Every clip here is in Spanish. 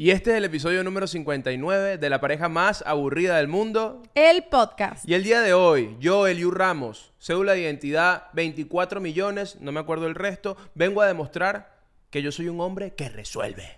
Y este es el episodio número 59 de la pareja más aburrida del mundo. El podcast. Y el día de hoy, yo, Eliu Ramos, cédula de identidad 24 millones, no me acuerdo el resto, vengo a demostrar que yo soy un hombre que resuelve.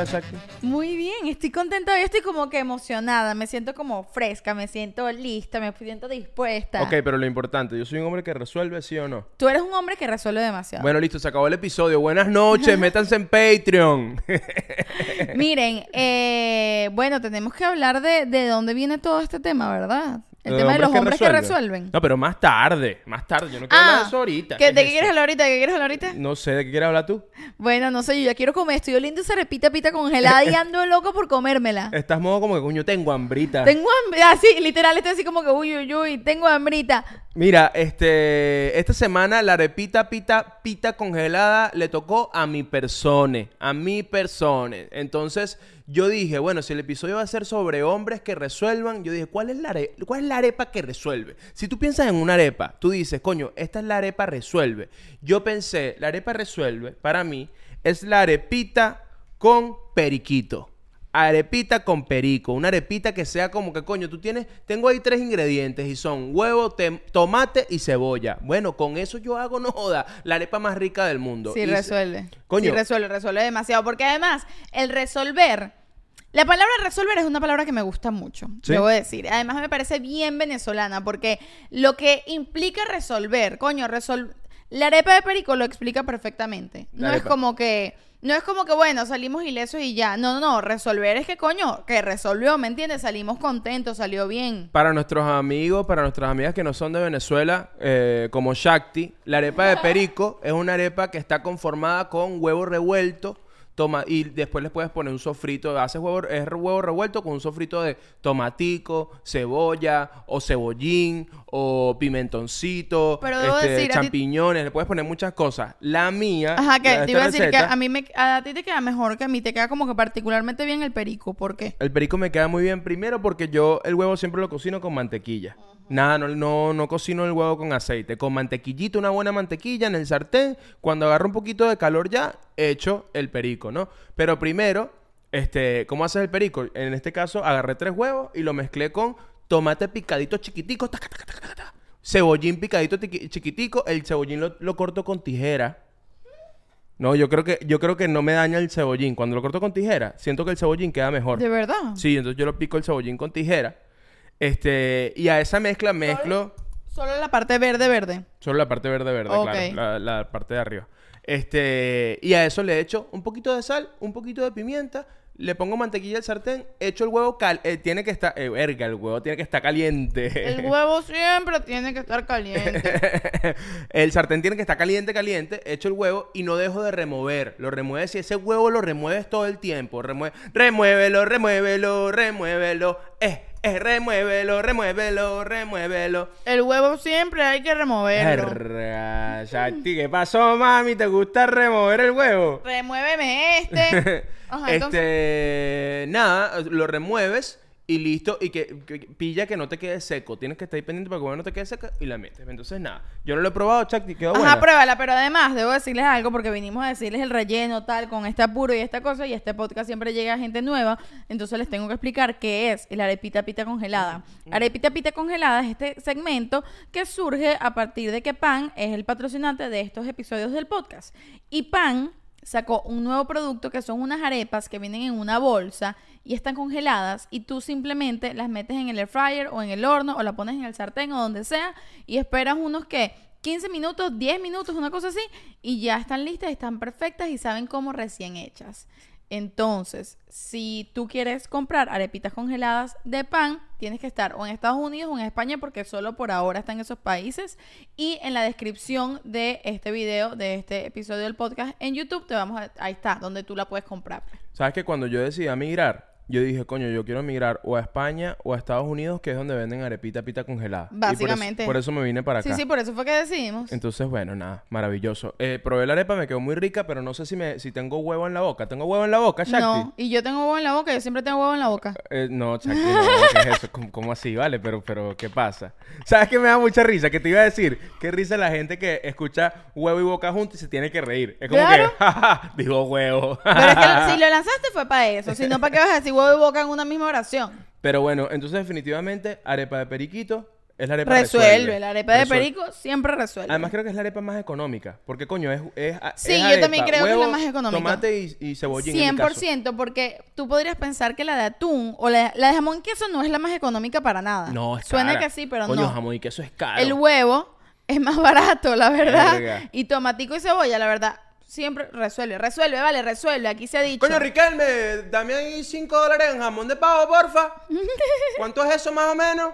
Estás, Shakti? Muy bien, estoy contenta. Yo estoy como que emocionada. Me siento como fresca, me siento lista, me siento dispuesta. Ok, pero lo importante, ¿yo soy un hombre que resuelve, sí o no? Tú eres un hombre que resuelve demasiado. Bueno, listo, se acabó el episodio. Buenas noches, métanse en Patreon. Miren, eh, bueno, tenemos que hablar de, de dónde viene todo este tema, ¿verdad? El tema de los hombres que resuelven. No, pero más tarde, más tarde. Yo no quiero hablar de eso ahorita. Ah, ¿qué- ¿Qué ¿de qué quieres hablar ahorita? ¿De qué quieres hablar ahorita? No sé, ¿de qué quieres hablar tú? Bueno, no sé, yo ya quiero comer. Estoy oliendo esa repita pita congelada y ando loco por comérmela. Estás modo como que, coño, tengo hambrita. Tengo hambre, así, literal, estoy así como que, uy, uy, uy, tengo hambrita. Mira, este, esta semana la arepita pita pita congelada le tocó a mi persona, a mi persona. Entonces yo dije, bueno, si el episodio va a ser sobre hombres que resuelvan, yo dije, ¿cuál es la, are- cuál es la arepa que resuelve? Si tú piensas en una arepa, tú dices, coño, esta es la arepa resuelve. Yo pensé, la arepa resuelve, para mí, es la arepita con periquito. Arepita con perico, una arepita que sea como que, coño, tú tienes, tengo ahí tres ingredientes y son huevo, tem- tomate y cebolla. Bueno, con eso yo hago, no joda, la arepa más rica del mundo. Sí, Y- resuelve. Coño. Sí, resuelve, resuelve demasiado. Porque además, el resolver. La palabra resolver es una palabra que me gusta mucho, Sí. debo decir. Además, me parece bien venezolana, porque lo que implica resolver, coño, resol... La arepa de perico lo explica perfectamente. La No es como que. No es como que, bueno, salimos ilesos y ya. No, no, no. Resolver es que, coño, que resolvió, ¿me entiendes? Salimos contentos, salió bien. Para nuestros amigos, para nuestras amigas que no son de Venezuela, eh, como Shakti, la arepa de perico es una arepa que está conformada con huevo revuelto. Toma, y después les puedes poner un sofrito, haces huevo, es huevo revuelto con un sofrito de tomatico, cebolla, o cebollín, o pimentoncito, Pero debo este, decir, a ti- champiñones, le puedes poner muchas cosas. La mía, Ajá, que te iba a decir que a mí me, a ti te queda mejor que a mí, te queda como que particularmente bien el perico. ¿Por qué? El perico me queda muy bien primero porque yo el huevo siempre lo cocino con mantequilla. Nada, no, no, no cocino el huevo con aceite. Con mantequillita, una buena mantequilla en el sartén. Cuando agarro un poquito de calor ya, echo el perico, ¿no? Pero primero, este, ¿cómo haces el perico? En este caso, agarré tres huevos y lo mezclé con tomate picadito chiquitico, taca, taca, taca, cebollín picadito chiquitico. El cebollín lo, lo corto con tijera. No, yo creo que yo creo que no me daña el cebollín. Cuando lo corto con tijera, siento que el cebollín queda mejor. ¿De verdad? Sí, entonces yo lo pico el cebollín con tijera. Este, y a esa mezcla mezclo Solo la parte verde, verde. solo la parte verde verde, Ok. claro, la, la parte de arriba. Este, y a eso le echo un poquito de sal, un poquito de pimienta, le pongo mantequilla al sartén, echo el huevo cal, eh, tiene que estar, eh, verga, el huevo tiene que estar caliente. El huevo siempre tiene que estar caliente. el sartén tiene que estar caliente, caliente. Echo el huevo y no dejo de remover. Lo remueves y ese huevo lo remueves todo el tiempo. Remue remuévelo, remuévelo, remuévelo. Eh, eh, remuévelo, remuévelo, remuévelo. El huevo siempre hay que removerlo. Shakti, ¿qué pasó, mami? ¿Te gusta remover el huevo? Remuéveme este. Ajá, entonces. este, nada, lo remueves y listo. Y que, que- pilla que no te quede seco. Tienes que estar ahí pendiente para que no te quede seco y la metes. Entonces, nada, yo no lo he probado, Chakti, quedó Ajá, buena. pruébala, pero además debo decirles algo porque vinimos a decirles el relleno tal con este apuro y esta cosa y este podcast siempre llega gente nueva, entonces les tengo que explicar qué es el arepita pita congelada. Arepita pita congelada es este segmento que surge a partir de que Pan es el patrocinante de estos episodios del podcast y Pan sacó un nuevo producto que son unas arepas que vienen en una bolsa y están congeladas y tú simplemente las metes en el air fryer o en el horno o la pones en el sartén o donde sea y esperas unos que 15 minutos, 10 minutos, una cosa así y ya están listas, están perfectas y saben cómo recién hechas. Entonces, si tú quieres comprar arepitas congeladas de pan, tienes que estar o en Estados Unidos o en España porque solo por ahora están esos países. Y en la descripción de este video, de este episodio del podcast en YouTube, te vamos a, ahí está, donde tú la puedes comprar. ¿Sabes que cuando yo decidí migrar, yo dije, coño, yo quiero emigrar o a España o a Estados Unidos, que es donde venden arepita pita congelada. Y por eso- Básicamente. Por eso, me vine para acá. Sí, sí, por eso fue que decidimos. Entonces, bueno, nada, maravilloso. Eh, probé la arepa, me quedó muy rica, pero no sé si me si tengo huevo en la boca. ¿Tengo huevo en la boca, Shakti? No, y yo tengo huevo en la boca, yo siempre tengo huevo en la boca. Eh, no, Shakti, no, ¿qué es eso? ¿Cómo, cómo así? Vale, pero, pero, ¿qué pasa? ¿Sabes qué me da mucha risa? Que te iba a decir, qué risa la gente que escucha huevo y boca juntos y se tiene que reír. Es como Claro. que, jaja, digo huevo. Pero es que si lo lanzaste fue para eso, si no, ¿para qué vas a decir huevo y boca en una misma oración? Pero bueno, entonces definitivamente arepa de periquito es la arepa Resuelve, la arepa de Resuelve. perico siempre resuelve. Además creo que es la arepa más económica, porque coño, es, es Sí, es yo arepa, también creo que es la más económica. Tomate y, y cebollín en mi caso. 100%, porque tú podrías pensar que la de atún o la, la de jamón y queso no es la más económica para nada. No, es Suena cara. que sí, pero Coño, no. jamón y queso es caro. El huevo es más barato, la verdad. Verga. Y tomatico y cebolla, la verdad, siempre resuelve. Resuelve, vale, resuelve. Aquí se ha dicho. Coño, Riquelme, dame ahí 5 dólares en jamón de pavo, porfa. ¿Cuánto es eso más o menos?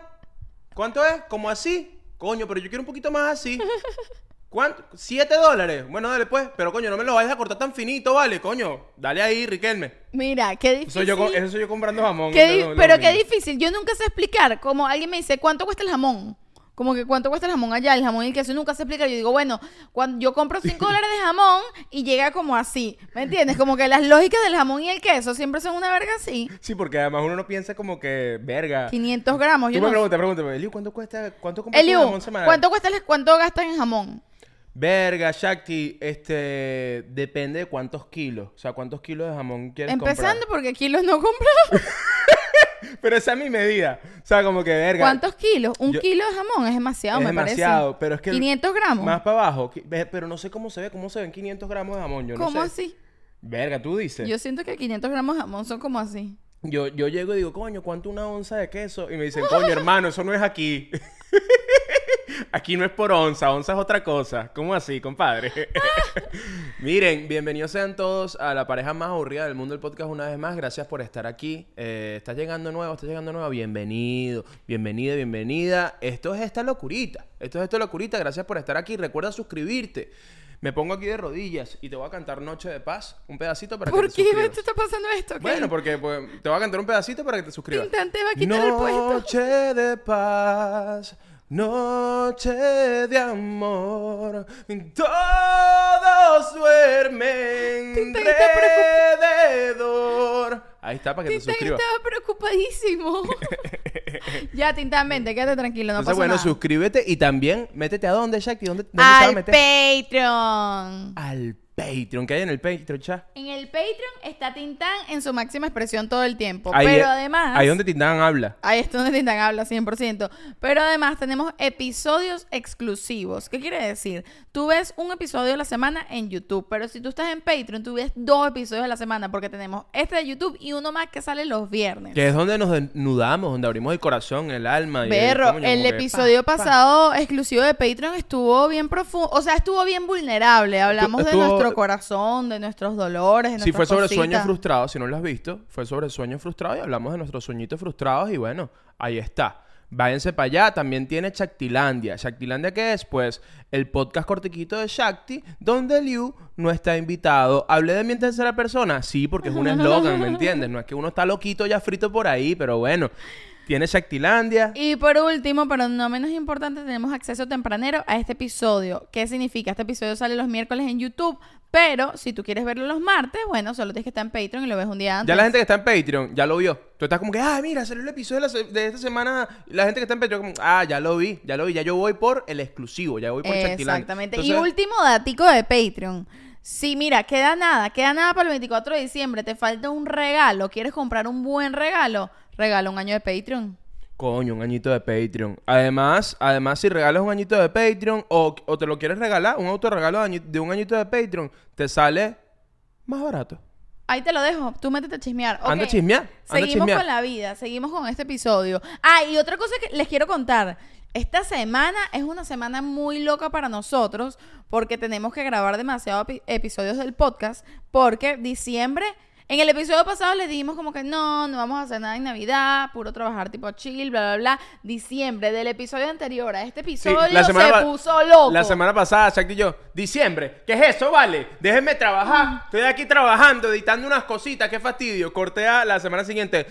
¿Cuánto es? ¿Como así? Coño, pero yo quiero un poquito más así. ¿Cuánto? ¿7 dólares? Bueno, dale pues. Pero coño, no me lo vayas a cortar tan finito, vale, coño. Dale ahí, Riquelme. Mira, qué difícil. Eso soy yo, eso soy yo comprando jamón. Qué pero qué difícil. Yo nunca sé explicar. Como alguien me dice, ¿cuánto cuesta el jamón? Como que cuánto cuesta el jamón allá, el jamón y el queso. Nunca sé explicar. Yo digo, bueno, cuando yo compro 5 dólares de jamón y llega como así. ¿Me entiendes? Como que las lógicas del jamón y el queso siempre son una verga así. Sí, porque además uno no piensa como que, verga. 500 gramos. Tú Yo me no... preguntas, pregúntame, Eliu, ¿cuánto cuesta? ¿Cuánto compras Eliu, un jamón semanal? ¿cuánto cuesta cuánto gastan en jamón? Verga, Shakti, este, depende de cuántos kilos. O sea, cuántos kilos de jamón quieres Empezando comprar. porque kilos no compro. Pero esa es mi medida. O sea, como que, verga. ¿Cuántos kilos? Un Yo- kilo de jamón es demasiado, es me demasiado, parece. pero es que... el- 500 gramos. Más para abajo. Pero no sé cómo se ve. ¿Cómo se ven 500 gramos de jamón? Yo no ¿Cómo sé. así? Verga, tú dices. Yo siento que 500 gramos de jamón son como así. Yo, yo llego y digo, coño, ¿cuánto una onza de queso? Y me dicen, coño, hermano, eso no es aquí. aquí no es por onza, onza es otra cosa. ¿Cómo así, compadre? Miren, bienvenidos sean todos a la pareja más aburrida del mundo del podcast una vez más. Gracias por estar aquí. Eh, estás llegando nuevo, estás llegando nuevo. Bienvenido, bienvenida, bienvenida. Esto es esta locurita. Esto es esta locurita. Gracias por estar aquí. Recuerda suscribirte. Me pongo aquí de rodillas y te voy a cantar Noche de Paz, un pedacito para que ¿Por te qué suscribas. te está pasando esto? ¿Qué? Bueno, porque pues, te voy a cantar un pedacito para que te suscribas. Tintán te va a quitar el puesto. Noche de paz, noche de amor, todos duermen Tintán alrededor. Ahí está para que te suscribas. estaba preocupadísimo. ya, Tintán, vente, quédate tranquilo, no Entonces, pasa bueno, nada. suscríbete y también métete a dónde, Shakti, ¿dónde, dónde a Al meter? Patreon. Al Patreon. ¿Qué hay en el Patreon, chat? En el Patreon está Tintán en su máxima expresión todo el tiempo. Ahí pero es- además... Ahí donde Tindán habla. Ahí es donde Tintán habla 100%. Pero además tenemos episodios exclusivos. ¿Qué quiere decir? Tú ves un episodio a la semana en YouTube, pero si tú estás en Patreon, tú ves dos episodios a la semana porque tenemos este de YouTube y uno más que sale los viernes. Que es donde nos desnudamos, donde abrimos el corazón, el alma. y el- Berro, el que, episodio pa, pa. pasado exclusivo de Patreon estuvo bien profundo, o sea, estuvo bien vulnerable. Hablamos de estuvo- nuestro corazón, de nuestros dolores, de Sí, fue sobre cositas. sueños frustrados, si no lo has visto, fue sobre sueños frustrados y hablamos de nuestros sueñitos frustrados y bueno, ahí está. Váyanse para allá, también tiene Shaktilandia. ¿Shaktilandia qué es? Pues el podcast cortiquito de Shakti, donde Liu no está invitado. ¿Hablé de mi en tercera persona? Sí, porque es un eslogan, ¿me entiendes? No es que uno está loquito ya frito por ahí, pero bueno. Tiene Shaktilandia. Y por último, pero no menos importante, tenemos acceso tempranero a este episodio. ¿Qué significa? Este episodio sale los miércoles en YouTube, pero si tú quieres verlo los martes, bueno, solo tienes que estar en Patreon y lo ves un día antes. Ya la gente que está en Patreon ya lo vio. Tú estás como que, ah, mira, salió el episodio de, la de esta semana. La gente que está en Patreon, como, ah, ya lo vi, ya lo vi. Ya yo voy por el exclusivo, ya voy por. Exactamente. y último datico de Patreon. Si mira, queda nada, queda nada para el 24 de diciembre, te falta un regalo, quieres comprar un buen regalo, regala un año de Patreon. Coño, un añito de Patreon. Además, además si regalas un añito de Patreon o, o te lo quieres regalar, un autorregalo de, de un añito de Patreon, te sale más barato. Ahí te lo dejo, tú métete a chismear. Anda a chismear, anda Seguimos chismear. con la vida, seguimos con este episodio. Ah, y otra cosa que les quiero contar. Esta semana es una semana muy loca para nosotros porque tenemos que grabar demasiados epi- episodios del podcast porque diciembre En el episodio pasado les dijimos como que no, no vamos a hacer nada en Navidad, puro trabajar tipo chill, bla, bla, bla. Diciembre, del episodio anterior a este Sí, episodio se pa- puso loco. La semana pasada, Shakti y yo, diciembre, ¿qué es eso, vale? Déjenme trabajar. Estoy aquí trabajando, editando unas cositas, qué fastidio. Corté a la semana siguiente.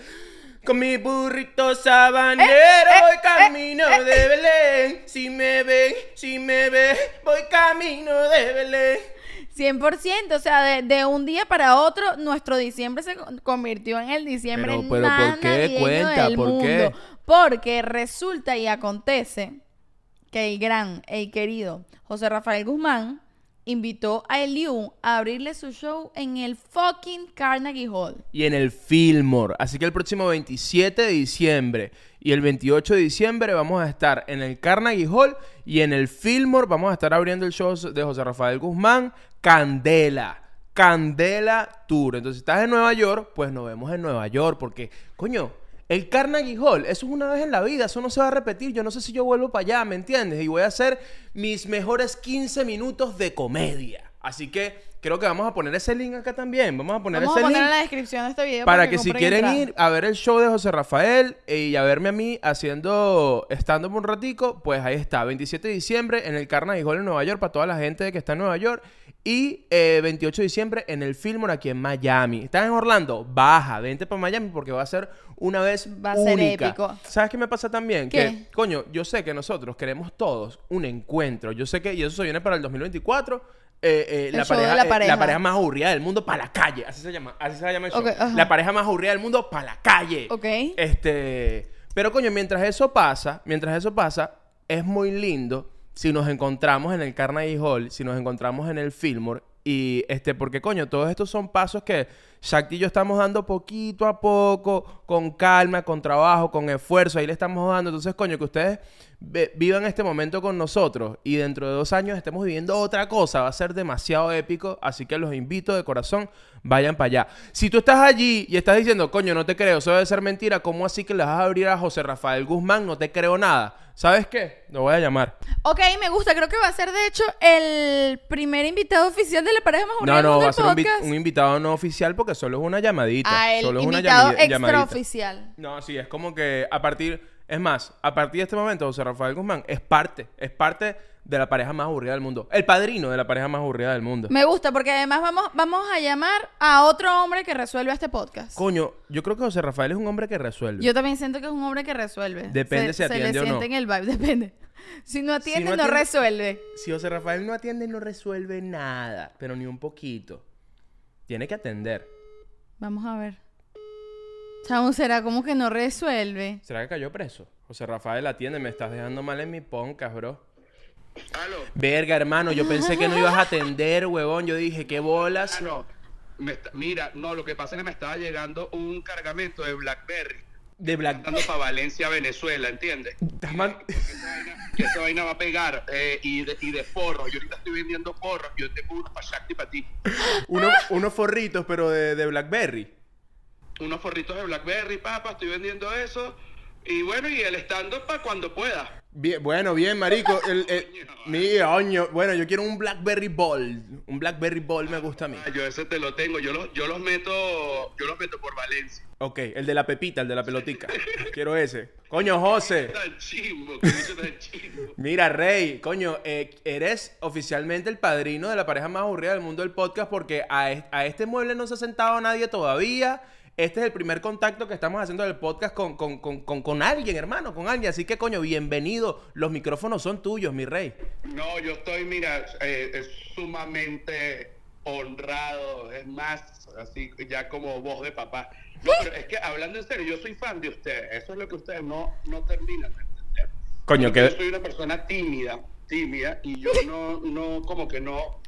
Con mi burrito sabanero Eh, voy camino de Belén. Si me ven, si me ven, voy camino de Belén. 100%, o sea, de, de un día para otro, nuestro diciembre se con- convirtió en el diciembre Pero- pero, más ¿por qué? Cuenta, del ¿por mundo. qué? Porque resulta y acontece que el gran, el querido José Rafael Guzmán invitó a Eliu a abrirle su show en el fucking Carnegie Hall. y en el Fillmore. Así que el próximo 27 de diciembre y el 28 de diciembre vamos a estar en el Carnegie Hall y en el Fillmore vamos a estar abriendo el show de José Rafael Guzmán, Candela. Candela Tour. Entonces, si estás en Nueva York, pues nos vemos en Nueva York. Porque, coño, el Carnegie Hall, eso es una vez en la vida, eso no se va a repetir. Yo no sé si yo vuelvo para allá, ¿me entiendes? Y voy a hacer mis mejores 15 minutos de comedia. Así que creo que vamos a poner ese link acá también. Vamos a poner Vamos a ese poner link en la descripción de este video para que si quieren ir a ver el show de José Rafael eh, y a verme a mí haciendo stand-up un ratico, pues ahí está, 27 de diciembre en el Carnegie Hall en Nueva York para toda la gente que está en Nueva York y eh, 28 de diciembre en el Fillmore aquí en Miami. ¿Estás en Orlando? Baja, vente para Miami porque va a ser una vez Va a ser única. épico. ¿Sabes qué me pasa también? ¿Qué? Que, coño, yo sé que nosotros queremos todos un encuentro. Yo sé que, y eso se viene para el 2024. Eh, eh, la, pareja, eh, pareja. la pareja más aburrida del mundo para la calle. Así se llama. Así se llama el show. La pareja más aburrida del mundo para la calle. Ok. Este. Pero coño, mientras eso pasa, mientras eso pasa, es muy lindo si nos encontramos en el Carnegie Hall, si nos encontramos en el Fillmore. Y este, porque coño, todos estos son pasos que Shakti y yo estamos dando poquito a poco, con calma, con trabajo, con esfuerzo, ahí le estamos dando. Entonces, coño, que ustedes vivan este momento con nosotros y dentro de dos años estemos viviendo otra cosa, va a ser demasiado épico. Así que los invito de corazón, vayan para allá. Si tú estás allí y estás diciendo, coño, no te creo, eso debe ser mentira, ¿cómo así que le vas a abrir a José Rafael Guzmán? No te creo nada. ¿Sabes qué? Lo voy a llamar. Ok, me gusta. Creo que va a ser, de hecho, el primer invitado oficial de la pareja más No, no, va a ser un invitado no oficial porque solo es una llamadita. Ah, el solo es una llamadita. extraoficial. No, sí, es como que a partir, es más, a partir de este momento José Rafael Guzmán es parte, es parte de la pareja más aburrida del mundo. El padrino de la pareja más aburrida del mundo. Me gusta porque además vamos, vamos a llamar a otro hombre que resuelve este podcast. Coño, yo creo que José Rafael es un hombre que resuelve. Yo también siento que es un hombre que resuelve. Depende si atiende se o le no. siente en el vibe, depende. Si no atiende, no, atiende- resuelve. Si José Rafael no atiende, no resuelve nada, pero ni un poquito. Tiene que atender. Vamos a ver. Chamo, ¿será como que no resuelve? ¿Será que cayó preso? José Rafael, atiende, me estás dejando mal en mi podcast, bro. Aló. Verga, hermano, yo pensé que no ibas a atender, huevón. Yo dije, ¿qué bolas? Ah, no. Me está- mira, no, lo que pasa es que me estaba llegando un cargamento de Blackberry. De Black... Para Valencia, Venezuela, ¿entiendes? Estás man- Que esa vaina, que esa vaina va a pegar. eh, y, de, y de porros. Yo ahorita estoy vendiendo porros. Yo tengo unos para Shakti y para ti. Uno- unos forritos, pero de, de Blackberry. Unos forritos de Blackberry, papá. Estoy vendiendo eso. Y bueno, y el stand-up para cuando pueda. Bien, bueno, bien, marico. El, el- mi oño. Bueno, yo quiero un Blackberry Ball. Un Blackberry Ball me gusta a mí. Ah, Yo ese te lo tengo. Yo los, yo los meto yo los meto por Valencia. Ok, el de la pepita, el de la pelotica. Quiero ese. Coño, José. Tan chimbo, que bicho tan chimbo. Mira, Rey, coño, eh, eres oficialmente el padrino de la pareja más aburrida del mundo del podcast porque a, a este mueble no se ha sentado nadie todavía. Este es el primer contacto que estamos haciendo del podcast con, con, con, con, con alguien, hermano, con alguien. Así que, coño, bienvenido. Los micrófonos son tuyos, mi rey. No, yo estoy, mira, eh, es sumamente honrado, es más, así ya como voz de papá. No, pero es que hablando en serio, yo soy fan de ustedes, eso es lo que ustedes no, no terminan de entender. Coño, que- Yo soy una persona tímida, tímida, y yo no, no, como que no,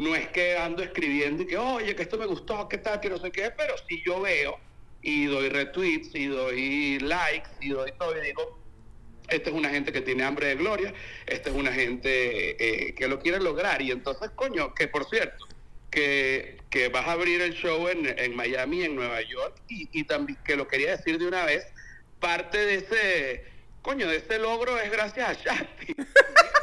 no es que ando escribiendo y que, oye, que esto me gustó, que tal, que no sé qué, pero sí yo veo y doy retweets y doy likes y doy todo y digo, esta es una gente que tiene hambre de gloria, esta es una gente eh, que lo quiere lograr. Y entonces, coño, que por cierto, que, que vas a abrir el show en, en Miami, en Nueva York, y, y también que lo quería decir de una vez, parte de ese, coño, de ese logro es gracias a Shakti.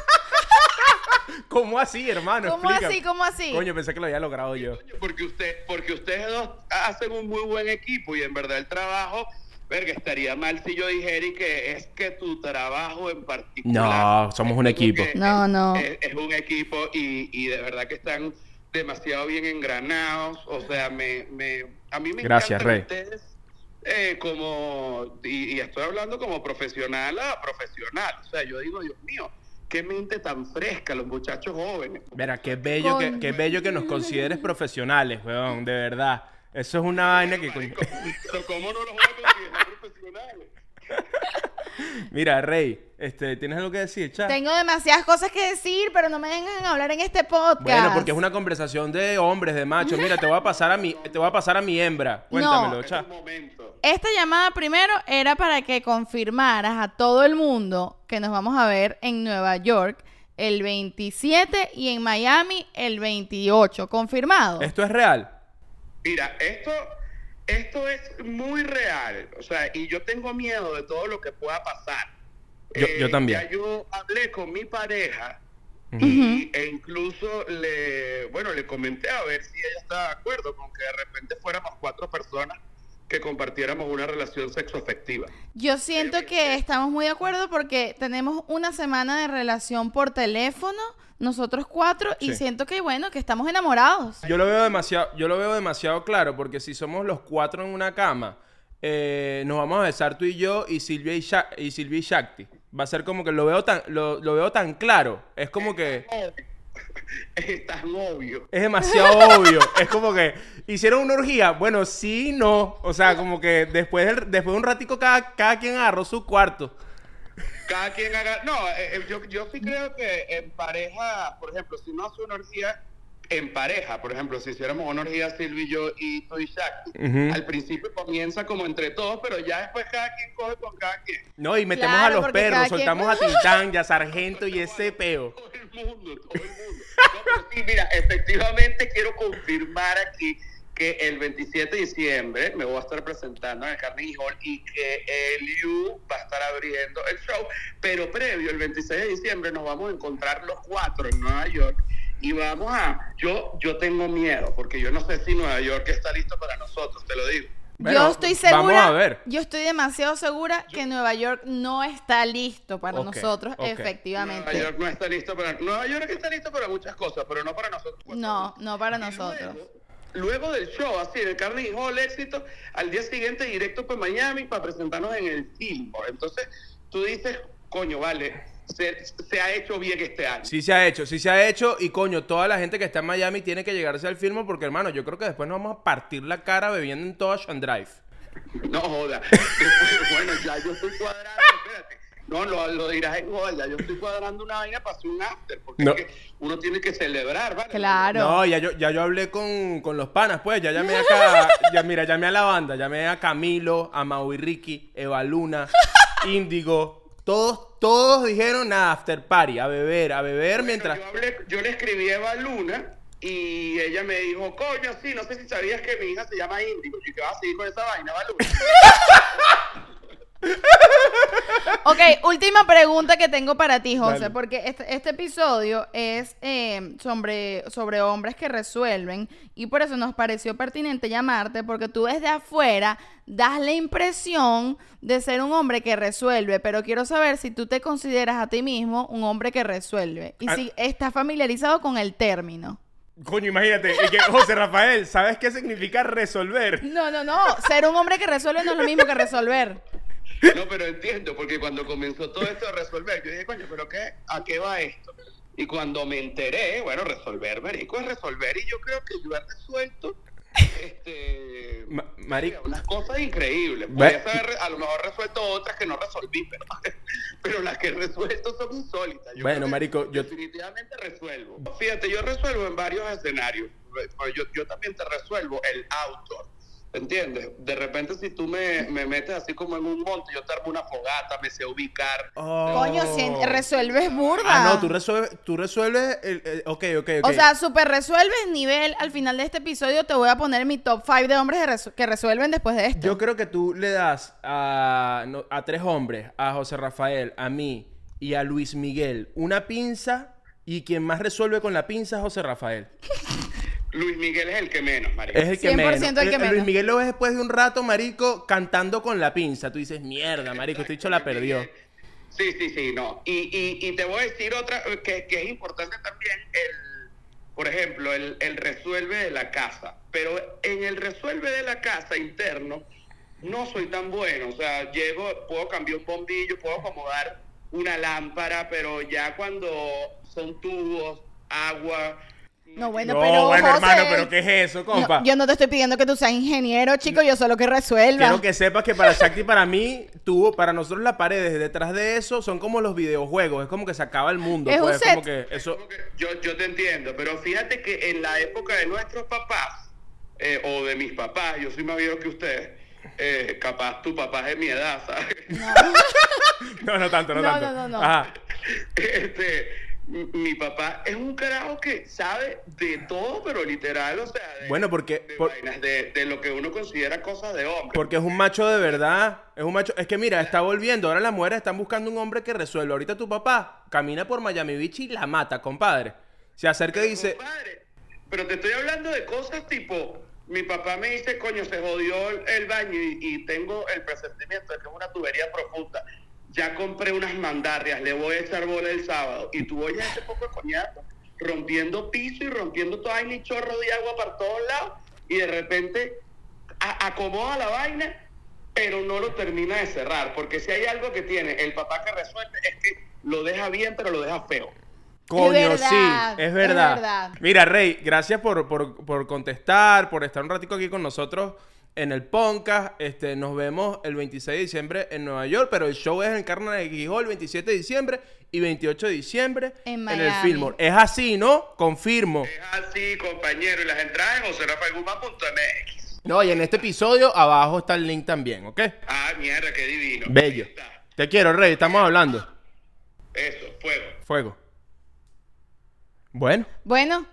¿Cómo así, hermano? ¿Cómo Explícame. así? ¿Cómo así? Coño, pensé que lo había logrado yo. Coño, Porque, usted, porque ustedes dos hacen un muy buen equipo y en verdad el trabajo, verga, estaría mal si yo dijera y que es que tu trabajo en particular. No, somos un equipo. No, no. Es, es un equipo y, y de verdad que están demasiado bien engranados. O sea, me, me, a mí me Gracias, encantan Rey. ustedes eh, como, y, y estoy hablando como profesional a profesional. O sea, yo digo, Dios mío, qué mente tan fresca los muchachos jóvenes. Mira, qué bello, que, Coño. qué bello que nos consideres profesionales, weón, de verdad. Eso es una vaina que... Pero ¿cómo no los voy a considerar profesionales? Mira, Rey, este, ¿tienes algo que decir, cha? Tengo demasiadas cosas que decir, pero no me vengan a hablar en este podcast. Bueno, porque es una conversación de hombres, de machos. Mira, te voy a pasar a mi, te voy a pasar a mi hembra. Cuéntamelo, Es cha. un momento. Esta llamada primero era para que confirmaras a todo el mundo que nos vamos a ver en Nueva York el 27 y en Miami el 28. ¿Confirmado? ¿Esto es real? Mira, esto, esto es muy real. O sea, y yo tengo miedo de todo lo que pueda pasar. Eh, Yo- yo también. Ya yo hablé con mi pareja y, e incluso le, bueno, le comenté a ver si ella estaba de acuerdo con que de repente fuéramos cuatro personas que compartiéramos una relación sexoafectiva. Yo siento que estamos muy de acuerdo porque tenemos una semana de relación por teléfono, nosotros cuatro, y Sí. siento que, bueno, que estamos enamorados. Yo lo veo demasiado, yo lo veo demasiado claro, porque si somos los cuatro en una cama, eh, nos vamos a besar tú y yo y Silvia y, Sha- y Silvia y Shakti. Va a ser como que lo veo tan, lo, lo veo tan claro. Es como que Es tan obvio. es demasiado obvio. Es como que hicieron una orgía. Bueno, sí, no. O sea, como que después, del- después de un ratico cada, cada quien agarró su cuarto. Cada quien haga... No, eh, eh, yo, yo sí creo que en pareja, por ejemplo, si no hace una orgía en pareja, por ejemplo, si hiciéramos una orgía Silvio y yo y tú y Shakti, Ujú. al principio comienza como entre todos, pero ya después cada quien coge con cada quien. No, y metemos Claro, a los perros, cada quien- soltamos a Tintán y a Sargento y ese peo. Todo el mundo, todo el mundo. No, pero sí, mira, efectivamente quiero confirmar aquí que el 27 de diciembre me voy a estar presentando en el Carnegie Hall y que el U va a estar abriendo el show, pero previo, el 26 de diciembre, nos vamos a encontrar los cuatro en Nueva York y vamos a... Yo, yo tengo miedo, porque yo no sé si Nueva York está listo para nosotros, te lo digo. Bueno, yo estoy segura, Vamos a ver. yo estoy demasiado segura que Nueva York no está listo para nosotros, efectivamente. Nueva York no está listo para... Nueva York está listo para muchas cosas, pero no para nosotros. No, no para Y nosotros. Luego, luego del show, así, en el Carnegie Hall éxito, al día siguiente directo para Miami para presentarnos en el Fillmore. Entonces, tú dices, coño, vale, se, se ha hecho bien este año. Sí se ha hecho, sí se ha hecho y coño, toda la gente que está en Miami tiene que llegarse al filme porque hermano, yo creo que después nos vamos a partir la cara bebiendo en todo Ocean Drive. No joda. Bueno, ya yo estoy cuadrando, espérate. No, lo, lo dirás en joda, ya yo estoy cuadrando una vaina para hacer un after, porque No. es que uno tiene que celebrar, ¿vale? Claro. No, ya yo, ya yo hablé con, con los panas, pues, ya llamé acá, ya mira, llamé a la banda, llamé a Camilo, a Mau y Ricky, Eva Luna, Índigo, todos, todos dijeron nada, after party, a beber, a beber mientras... Yo, hablé- yo le escribí a Eva Luna y ella me dijo, coño, sí, no sé si sabías que mi hija se llama Índigo. Y que vas a seguir con esa vaina, Eva Luna. Ok, última pregunta que tengo para ti, José, Dale. porque este, este episodio es eh, sobre, sobre hombres que resuelven y por eso nos pareció pertinente llamarte, porque tú desde afuera das la impresión de ser un hombre que resuelve, pero quiero saber si tú te consideras a ti mismo un hombre que resuelve y Ah. si estás familiarizado con el término. Coño, imagínate, que, José Rafael, ¿sabes qué significa resolver? No, no, no, ser un hombre que resuelve no es lo mismo que resolver. No, pero entiendo, porque cuando comenzó todo esto de resolver, yo dije, coño, ¿pero qué? ¿A qué va esto? Y cuando me enteré, bueno, resolver, marico, es resolver. Y yo creo que yo he resuelto este, Ma- marico. unas cosas increíbles. Ve- Podría haber a lo mejor resuelto otras que no resolví, pero, pero las que he resuelto son insólitas. Yo Bueno, marico, yo- definitivamente resuelvo. Fíjate, yo resuelvo en varios escenarios. Yo, yo también te resuelvo el outdoor. ¿Entiendes? De repente si tú me, me metes así como en un monte, yo te armo una fogata, me sé ubicar. Oh. Coño, si resuelves burda. Ah, no, tú resuelves, tú resuelves, el, el- ok, ok, ok. O sea, super resuelves nivel. Al final de este episodio te voy a poner mi top 5 de hombres de resu- que resuelven después de esto. Yo creo que tú le das a, no- a tres hombres, a José Rafael, a mí y a Luis Miguel, una pinza Y quien más resuelve con la pinza es José Rafael. Luis Miguel es el que menos, marico. Es el que 100% menos. el que menos. Luis Miguel lo ves después de un rato, marico, cantando con la pinza. Tú dices, mierda, marico, este dicho la perdió. Sí, sí, sí, no. Y, y, y te voy a decir otra que, que es importante también, el, por ejemplo, el, el resuelve de la casa. Pero en el resuelve de la casa interno no soy tan bueno. O sea, llego, puedo cambiar un bombillo, puedo acomodar una lámpara, pero ya cuando son tubos, agua... No, bueno, No, pero. bueno, José, hermano, pero ¿qué es eso, compa? no, yo no te estoy pidiendo que tú seas ingeniero, chico, yo solo que resuelva. Quiero que sepas que para Shakti para mí, tuvo, para nosotros las paredes detrás de eso son como los videojuegos. Es como que se acaba el mundo. Es un pues, set. como que eso. Como que Yo, yo te entiendo, pero fíjate que en la época de nuestros papás, eh, o de mis papás, yo soy más viejo que ustedes, eh, capaz tu papá es de mi edad, ¿sabes? No, no tanto, no, No, tanto. no, no, no. Ajá. este, mi, papá es un carajo que sabe de todo, pero literal, o sea, de, Bueno, porque- de, por- vainas, de, de lo que uno considera cosas de hombre. Porque es un macho de verdad. Es un macho. Es que mira, está volviendo. Ahora las mujeres están buscando un hombre que resuelva. Ahorita tu papá camina por Miami Beach y la mata, compadre. Se acerca y dice. compadre, pero te estoy hablando de cosas tipo, mi papá me dice, coño, se jodió el, el baño y, y tengo el presentimiento de que es una tubería profunda. Ya compré unas mandarrias, le voy a echar bola el sábado. Y tú oyes ese poco de coñazo, rompiendo piso y rompiendo toda vaina y chorro de agua para todos lados. Y de repente a- acomoda la vaina, pero no lo termina de cerrar. Porque si hay algo que tiene el papá que resuelve, es que lo deja bien, pero lo deja feo. Coño, verdad, sí, es es verdad. verdad. Mira, Rey, gracias por, por, por contestar, por estar un ratico aquí con nosotros en el podcast. Este, nos vemos el 26 de diciembre en Nueva York, pero el show es en Carnaval de Gijón el 27 de diciembre y 28 de diciembre En el. Fillmore. Es así, ¿no? Confirmo. Es así, compañero. Y las entradas en joserafalguma.mx. No, y en este episodio abajo está el link también, ¿ok? Ah, mierda, qué divino. Bello. Te quiero, Rey, estamos hablando. Eso, fuego. Fuego. Bueno. Bueno,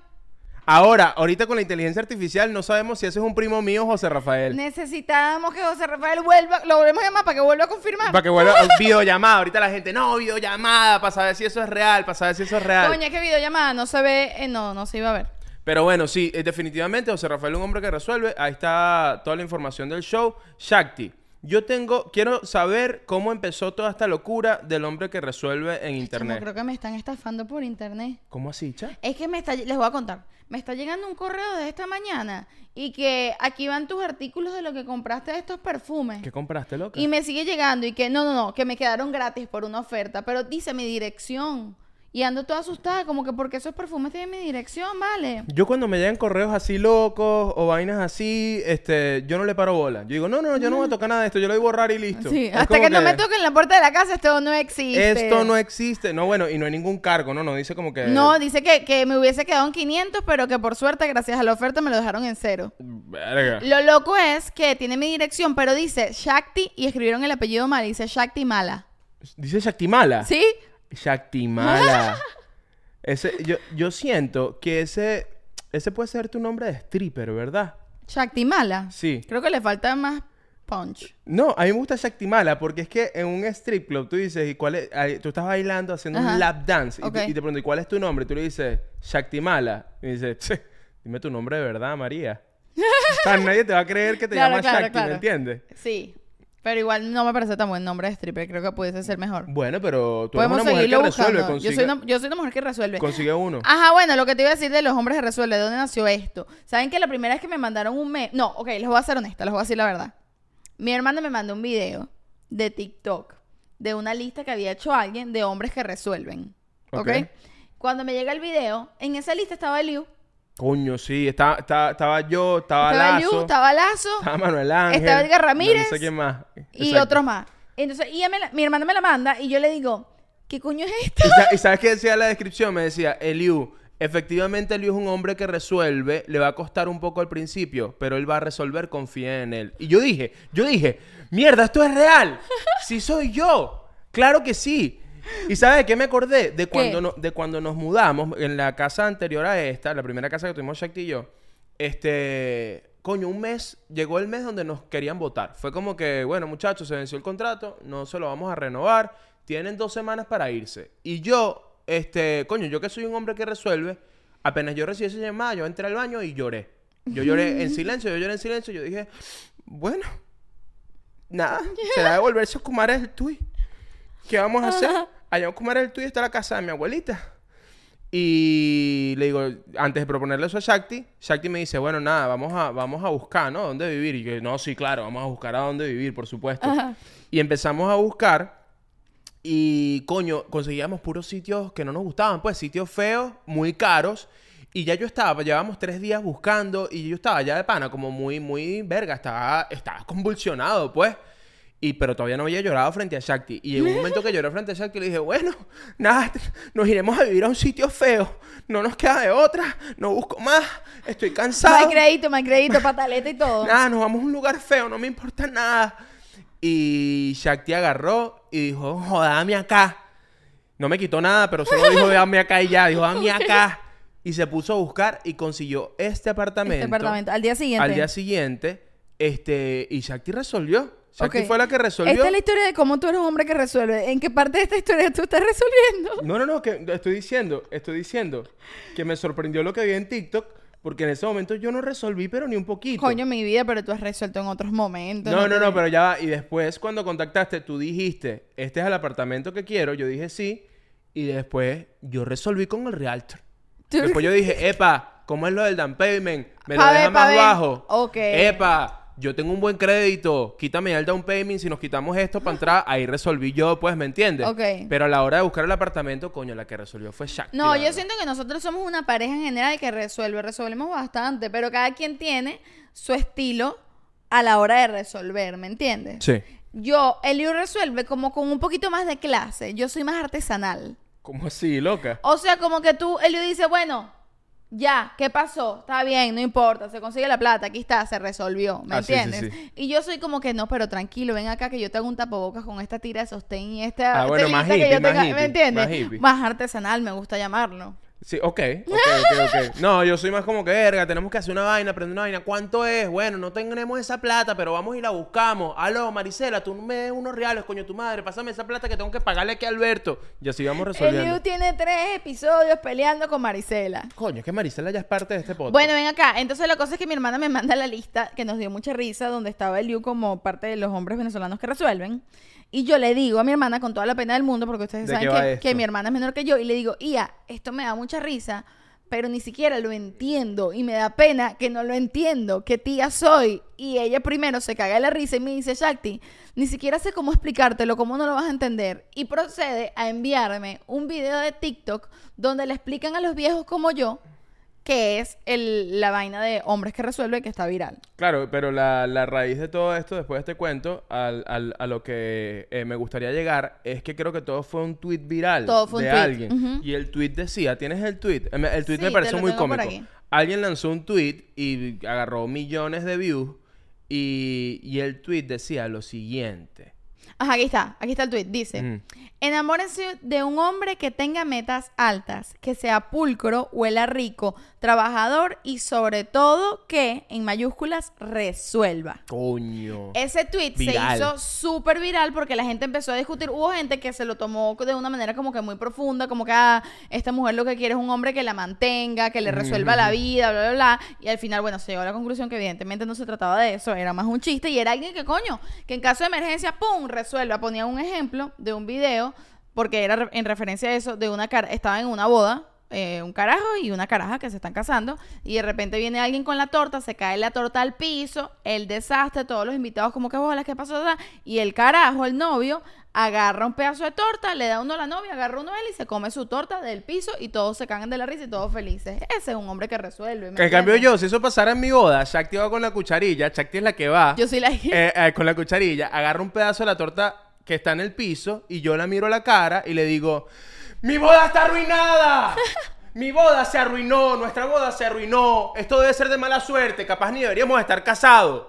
Ahora, ahorita con la inteligencia artificial no sabemos si ese es un primo mío, José Rafael. necesitábamos que José Rafael vuelva, lo volvemos a llamar para que vuelva a confirmar. Para que vuelva videollamada. Ahorita la gente, no, videollamada, para saber si eso es real, para saber si eso es real. Coño, es que videollamada no se ve, eh, no, no se iba a ver. Pero bueno, sí, eh, definitivamente José Rafael es un hombre que resuelve. Ahí está toda la información del show. Shakti, yo tengo, quiero saber cómo empezó toda esta locura del hombre que resuelve en Chamo, internet. creo que me están estafando por internet. ¿Cómo así, cha? Es que me está, les voy a contar. Me está llegando un correo de esta mañana y que aquí van tus artículos de lo que compraste de estos perfumes. ¿Qué compraste, loca? Y me sigue llegando y que no, no, no, que me quedaron gratis por una oferta, pero dice mi dirección. Y ando toda asustada, como que porque esos perfumes tienen mi dirección, ¿vale? Yo cuando me llegan correos así locos o vainas así, este, yo no le paro bola. Yo digo, no, no, yo no voy a tocar nada de esto, yo lo voy a borrar y listo. Sí, Es hasta que no me toquen la puerta de la casa, esto no existe. Esto no existe. No, bueno, y no hay ningún cargo, ¿no? No dice como que... No, dice que, que me hubiese quedado en 500, pero que por suerte, gracias a la oferta, me lo dejaron en cero. Verga. Lo loco es que tiene mi dirección, pero dice Shakti y escribieron el apellido mal, dice Shakti Mala. Dice Shaktimala. ¿Sí? Shaktimala. ese, yo, yo siento que ese, ese puede ser tu nombre de stripper, ¿verdad? Shakti Mala. Sí. Creo que le falta más punch. No, a mí me gusta Shaktimala porque es que en un strip club tú dices, ¿y cuál es? tú estás bailando, haciendo Ajá. un lap dance y, te- y te ¿y cuál es tu nombre? Tú le dices, Shaktimala. Y dices, "Tse, dime tu nombre de verdad, María. o sea, nadie te va a creer que te Claro, llamas claro, Shakti, claro. ¿me entiendes? Sí. Pero igual no me parece tan buen nombre de stripper. Creo que pudiese ser mejor. Bueno, pero tú eres una mujer que resuelve. Yo soy, una, yo soy una mujer que resuelve. consigue uno. Ajá, bueno, lo que te iba a decir de los hombres que resuelve, ¿de dónde nació esto? ¿Saben que la primera vez que me mandaron un meme? No, ok, les voy a ser honesta, les voy a decir la verdad. Mi hermana me mandó un video de TikTok de una lista que había hecho alguien de hombres que resuelven. ¿Ok? Ok. Cuando me llega el video, en esa lista estaba Liu. Coño, sí, estaba, estaba, estaba yo, estaba, Estaba Lazo, estaba Lazo estaba Manuel Ángel, estaba Edgar Ramírez no sé quién más. y Exacto. otros más. Entonces, y la- mi hermana me la manda y yo le digo, ¿qué coño es esto? ¿Y, sa- y sabes qué decía la descripción? Me decía, Eliu, efectivamente Eliu es un hombre que resuelve, le va a costar un poco al principio, pero él va a resolver, confía en él. Y yo dije, yo dije, mierda, esto es real. Sí soy yo. Claro que sí. ¿Y sabes de qué me acordé? De cuando, no- de cuando nos mudamos en la casa anterior a esta, la primera casa que tuvimos Shakti y yo. Este, coño, un mes, llegó el mes donde nos querían votar. Fue como que, bueno, muchachos, se venció el contrato, no se lo vamos a renovar, tienen dos semanas para irse. Y yo, este, coño, yo que soy un hombre que resuelve, apenas yo recibí esa llamada, yo entré al baño y lloré. Yo lloré en silencio, yo lloré en silencio, yo dije, bueno, nada, será devolverse a Kumar el Tui. ¿Qué vamos a hacer? Allá en Kumar el Tui está la casa de mi abuelita. Y le digo, antes de proponerle eso a Shakti, Shakti me dice, bueno, nada, vamos a, vamos a buscar, ¿no? ¿Dónde vivir? Y yo, no, sí, claro, vamos a buscar a dónde vivir, por supuesto. Ajá. Y empezamos a buscar y, coño, conseguíamos puros sitios que no nos gustaban, pues sitios feos, muy caros. Y ya yo estaba, llevábamos tres días buscando y yo estaba ya de pana, como muy, muy verga, estaba, estaba convulsionado, pues. Y, pero todavía no había llorado frente a Shakti. Y en un momento que lloré frente a Shakti le dije, bueno, nada, nos iremos a vivir a un sitio feo. No nos queda de otra. No busco más. Estoy cansado. hay crédito, hay crédito, pataleta y todo. Nada, nos vamos a un lugar feo, no me importa nada. Y Shakti agarró y dijo, jodame acá. No me quitó nada, pero solo dijo, dame acá y ya. Dijo, dame acá. Y se puso a buscar y consiguió este apartamento. Este apartamento. Al día siguiente. Al día siguiente, este, y Shakti resolvió. Shakti Ok. fue la que resolvió. Esta es la historia de cómo tú eres un hombre que resuelve. ¿En qué parte de esta historia tú estás resolviendo? No, no, no, que estoy diciendo, estoy diciendo que me sorprendió lo que vi en TikTok, porque en ese momento yo no resolví, pero ni un poquito. Coño, mi vida, pero tú has resuelto en otros momentos. No, no, te- no, pero ya va. Y después, cuando contactaste, tú dijiste, este es el apartamento que quiero. Yo dije sí. Y después, yo resolví con el realtor. Tú- Después yo dije, epa, ¿cómo es lo del down payment? ¿Me lo Pa' deja más bajo? Ok. Epa, yo tengo un buen crédito. Quítame ya el down payment. Si nos quitamos esto para entrar, ahí resolví yo, pues, ¿me entiendes? Ok. Pero a la hora de buscar el apartamento, coño, la que resolvió fue Shakti. No, yo siento que nosotros somos una pareja en general que resuelve, resolvemos bastante, pero cada quien tiene su estilo a la hora de resolver, ¿me entiendes? Sí. Yo, Elio resuelve como con un poquito más de clase, yo soy más artesanal. ¿Cómo así, loca? O sea, como que tú, Elio dice, bueno, ya, ¿qué pasó? Está bien, no importa, se consigue la plata, aquí está, se resolvió, ¿me Ah, sí, sí, entiendes? sí. Y yo soy como que, no, pero tranquilo, ven acá que yo te hago un tapabocas con esta tira de sostén y esta Ah, bueno, más telita que hippie, yo más tenga, hippie, ¿me entiendes? más hippie. Más artesanal, me gusta llamarlo. Sí, ok, ok, ok, ok. No, yo soy más como que, verga, tenemos que hacer una vaina, aprender una vaina. ¿Cuánto es? Bueno, no tenemos esa plata, pero vamos y la buscamos. Aló, Marisela, tú me des unos reales, coño, tu madre. Pásame esa plata que tengo que pagarle aquí a Alberto. Y así vamos resolviendo. Eliu tiene tres episodios peleando con Marisela. Coño, es que Marisela ya es parte de este podcast. Bueno, ven acá. Entonces la cosa es que mi hermana me manda la lista que nos dio mucha risa, donde estaba Eliu como parte de los hombres venezolanos que resuelven. Y yo le digo a mi hermana con toda la pena del mundo, porque ustedes ¿De saben que, que mi hermana es menor que yo, y le digo, Ia, esto me da mucha risa, pero ni siquiera lo entiendo. Y me da pena que no lo entiendo, que tía soy. Y ella primero se caga de la risa y me dice, Shakti, ni siquiera sé cómo explicártelo, cómo no lo vas a entender. Y procede a enviarme un video de TikTok donde le explican a los viejos como yo que es el, la vaina de hombres que resuelve que está viral. Claro, pero la, la raíz de todo esto, después de este cuento, al, al- a lo que eh, me gustaría llegar, es que creo que todo fue un tweet viral Todo fue un de tweet, alguien. Y el tweet decía, ¿tienes el tweet? Eh, El tweet Sí, me pareció muy cómico. Alguien lanzó un tweet y agarró millones de views y, y el tweet decía lo siguiente. Ajá, aquí está, aquí está el tweet. Dice, Ujú. enamórense de un hombre que tenga metas altas, que sea pulcro, huela rico, trabajador y sobre todo que, en mayúsculas, resuelva. Coño. Ese tweet Viral. se hizo súper viral porque la gente empezó a discutir. Hubo gente que se lo tomó de una manera como que muy profunda, como que ah, esta mujer lo que quiere es un hombre que la mantenga, que le resuelva la vida, bla, bla, bla. Y al final, bueno, se llegó a la conclusión que evidentemente no se trataba de eso, era más un chiste y era alguien que, coño, que en caso de emergencia, ¡pum!, resuelva. Ponía un ejemplo de un video, porque era en referencia a eso, de una cara, estaba en una boda. Eh, un carajo y una caraja que se están casando y de repente viene alguien con la torta, se cae la torta al piso, el desastre, todos los invitados como que bolas, ¿qué pasó? Y el carajo, el novio, agarra un pedazo de torta, le da uno a la novia, agarra uno a él y se come su torta del piso y todos se cagan de la risa y todos felices. Ese es un hombre que resuelve. ¿me En cambio yo, si eso pasara en mi boda, Shakti va con la cucharilla, Shakti es la que va. Yo soy la eh, eh, con la cucharilla, agarra un pedazo de la torta que está en el piso y yo la miro a la cara y le digo, ¡Mi boda está arruinada! Mi boda se arruinó, nuestra boda se arruinó. Esto debe ser de mala suerte, capaz ni deberíamos estar casados.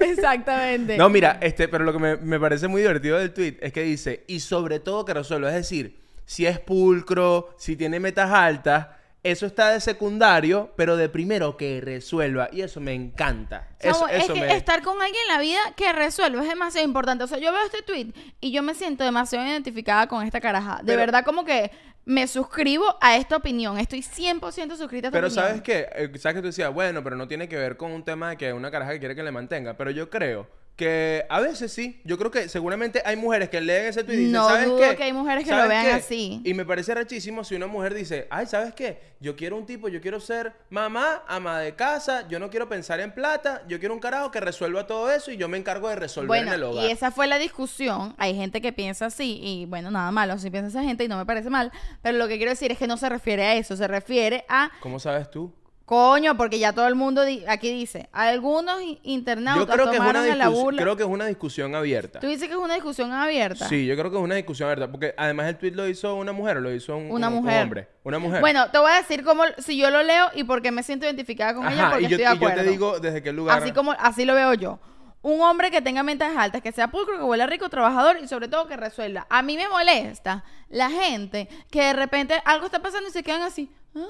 Exactamente. No, mira, este, pero lo que me, me parece muy divertido del tweet es que dice, y sobre todo que resuelva, es decir, si es pulcro, si tiene metas altas, eso está de secundario, pero de primero que resuelva. Y eso me encanta. Eso, es eso que me... estar con alguien en la vida que resuelve es demasiado importante. O sea, yo veo este tweet y yo me siento demasiado identificada con esta caraja. De Pero- verdad, como que me suscribo a esta opinión. Estoy 100% suscrita a esta Pero opinión. ¿sabes qué? Eh, ¿Sabes que tú decías? Bueno, pero no tiene que ver con un tema de que una caraja que quiere que le mantenga. Pero yo creo que a veces sí. Yo creo que seguramente hay mujeres que leen ese tweet y dicen, No ¿sabes dudo qué? que hay mujeres que lo ¿Sabes vean qué? así. Y me parece rechísimo si una mujer dice, ay, ¿sabes qué? Yo quiero un tipo, yo quiero ser mamá, ama de casa, yo no quiero pensar en plata, yo quiero un carajo que resuelva todo eso y yo me encargo de resolver en el hogar. y esa fue la discusión. Hay gente que piensa así, y bueno, nada malo si piensa esa gente y no me parece mal. Pero lo que quiero decir es que no se refiere a eso, se refiere a ¿Cómo sabes tú? Coño, porque ya todo el mundo di- aquí dice, algunos internautas Yo creo que, es una tomaron la burla. creo que es una discusión abierta. Tú dices que es una discusión abierta. Sí, yo creo que es una discusión abierta. Porque además el tweet lo hizo una mujer lo hizo un, Una un- un mujer. hombre. Una mujer. Bueno, te voy a decir cómo si yo lo leo y por qué me siento identificada con ella porque y yo, estoy de y yo acuerdo. te digo desde qué lugar. Así como así lo veo yo. Un hombre que tenga metas altas, que sea pulcro, que huela rico, trabajador y sobre todo que resuelva. A mí me molesta la gente que de repente algo está pasando y se quedan así. ¿Ah?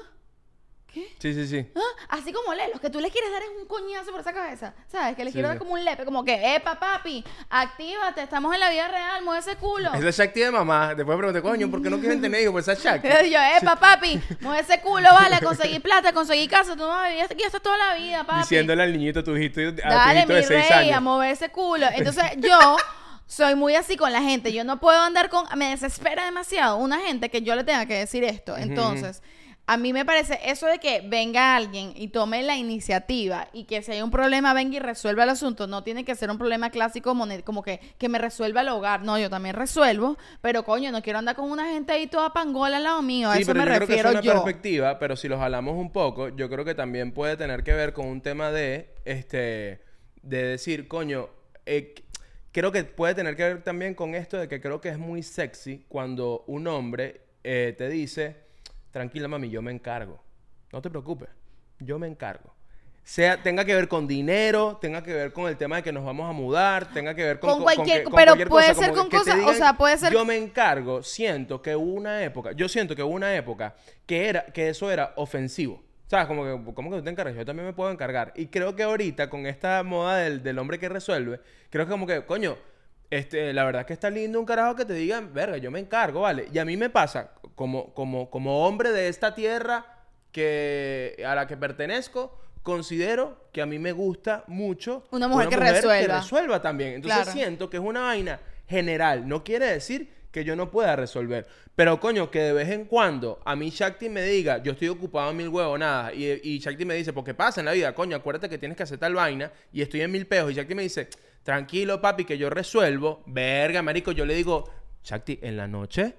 ¿Qué? Sí, sí, sí. ¿Ah? Así como lelos, que tú le quieres dar es un coñazo por esa cabeza. ¿Sabes? Que le Sí, quiero sí. dar como un lepe, como que, epa, papi, actívate, estamos en la vida real, mueve ese culo. Esa es Shakti de mamá. Después pregunté, coño, ¿por qué no quieren tener hijos? Pues esa es Shakti. Yo, epa, papi, mueve ese culo, vale, conseguí plata, conseguí casa, tú no vas a vivir aquí hasta toda la vida, papi. Diciéndole al niñito, tu hijito, a tu hijito mi de 6 rey, a años. mover ese culo. Entonces, yo soy muy así con la gente. Yo no puedo andar con... Me desespera demasiado una gente que yo le tenga que decir esto. Entonces... A mí me parece eso de que venga alguien y tome la iniciativa y que si hay un problema venga y resuelva el asunto, no tiene que ser un problema clásico como que, que me resuelva el hogar. No, yo también resuelvo, pero coño, no quiero andar con una gente ahí toda pangola al lado mío. A Sí, eso pero me yo creo que es una yo. perspectiva, pero si lo jalamos un poco, yo creo que también puede tener que ver con un tema de, este, de decir, coño, eh, creo que puede tener que ver también con esto de que creo que es muy sexy cuando un hombre eh, te dice, tranquila mami, yo me encargo, no te preocupes, yo me encargo. Sea, tenga que ver con dinero, tenga que ver con el tema de que nos vamos a mudar, tenga que ver con, Con co- cualquier- que- con pero cualquier puede cosa, ser con cosas- o sea, puede ser- Yo me encargo, siento que hubo una época, yo siento que hubo una época que era que eso era ofensivo. ¿Sabes? Como que, ¿cómo que tú te encargas? Yo también me puedo encargar. Y creo que ahorita, con esta moda del, del hombre que resuelve, creo que como que, coño, este, la verdad es que está lindo un carajo que te digan, verga, yo me encargo, ¿vale? Y a mí me pasa, como, como, como hombre de esta tierra que, a la que pertenezco, considero que a mí me gusta mucho Una mujer que resuelva. resuelva también. Entonces Claro. siento que es una vaina general. No quiere decir que yo no pueda resolver. Pero coño, que de vez en cuando a mí Shakti me diga, yo estoy ocupado en mil huevos, nada. Y, y Shakti me dice, porque pasa en la vida, coño, acuérdate que tienes que hacer tal vaina y estoy en mil pesos. Y Shakti me dice, tranquilo papi, que yo resuelvo. Verga, marico, yo le digo, Shakti, en la noche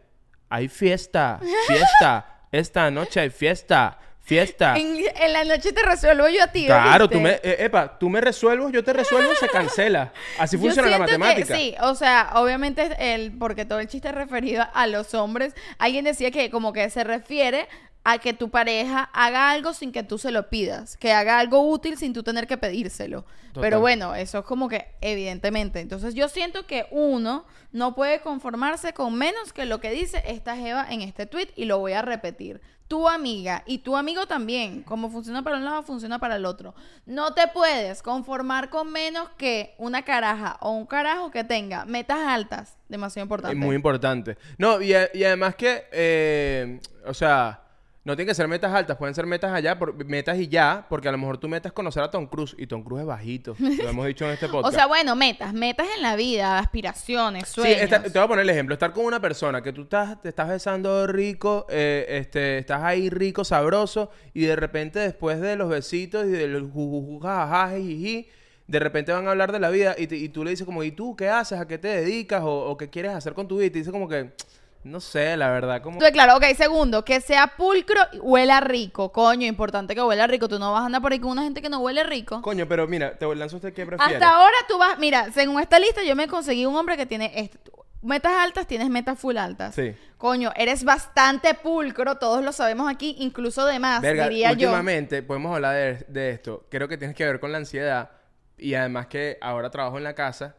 hay fiesta, fiesta. Esta noche hay fiesta, fiesta. En, en la noche te resuelvo yo a ti. Claro, tú me, eh, epa, tú me resuelves, yo te resuelvo, se cancela. Así funciona la siento que matemática. sí, o sea, obviamente el, porque todo el chiste es referido a los hombres. Alguien decía que como que se refiere a que tu pareja haga algo sin que tú se lo pidas, que haga algo útil sin tú tener que pedírselo. Total. Pero bueno, eso es como que evidentemente. Entonces yo siento que uno no puede conformarse con menos que lo que dice esta Jeva en este tweet y lo voy a repetir. Tu amiga y tu amigo también, como funciona para un lado, funciona para el otro. No te puedes conformar con menos que una caraja o un carajo que tenga metas altas. Demasiado importante. Es muy importante. No, y, a- y además que, eh, o sea, no tienen que ser metas altas, pueden ser metas allá, por, metas y ya, porque a lo mejor tu meta es conocer a Tom Cruise y Tom Cruise es bajito. Lo hemos dicho en este O podcast. sea, bueno, metas, metas en la vida, aspiraciones, Sí, sueños. esta- te voy a poner el ejemplo. Estar con una persona que tú estás, te estás besando rico, eh, este, estás ahí rico, sabroso, y de repente después de los besitos y del jujuju, jajaja, jijiji, de repente van a hablar de la vida y, te- y tú le dices como, ¿y tú qué haces? ¿A qué te dedicas? O, o qué quieres hacer con tu vida? Y te dice como que, no sé, la verdad, como... Entonces, claro, ok, segundo, que sea pulcro y huela rico. Coño, importante que huela rico. Tú no vas a andar por ahí con una gente que no huele rico. Coño, pero mira, te lanzo usted qué prefiere. Hasta ahora tú vas, mira, según esta lista yo me conseguí un hombre que tiene metas altas, tienes metas full altas. Sí. Coño, eres bastante pulcro, todos lo sabemos aquí, incluso de más, Verga, diría yo. últimamente podemos hablar de, de esto. Creo que tiene que ver con la ansiedad y además que ahora trabajo en la casa.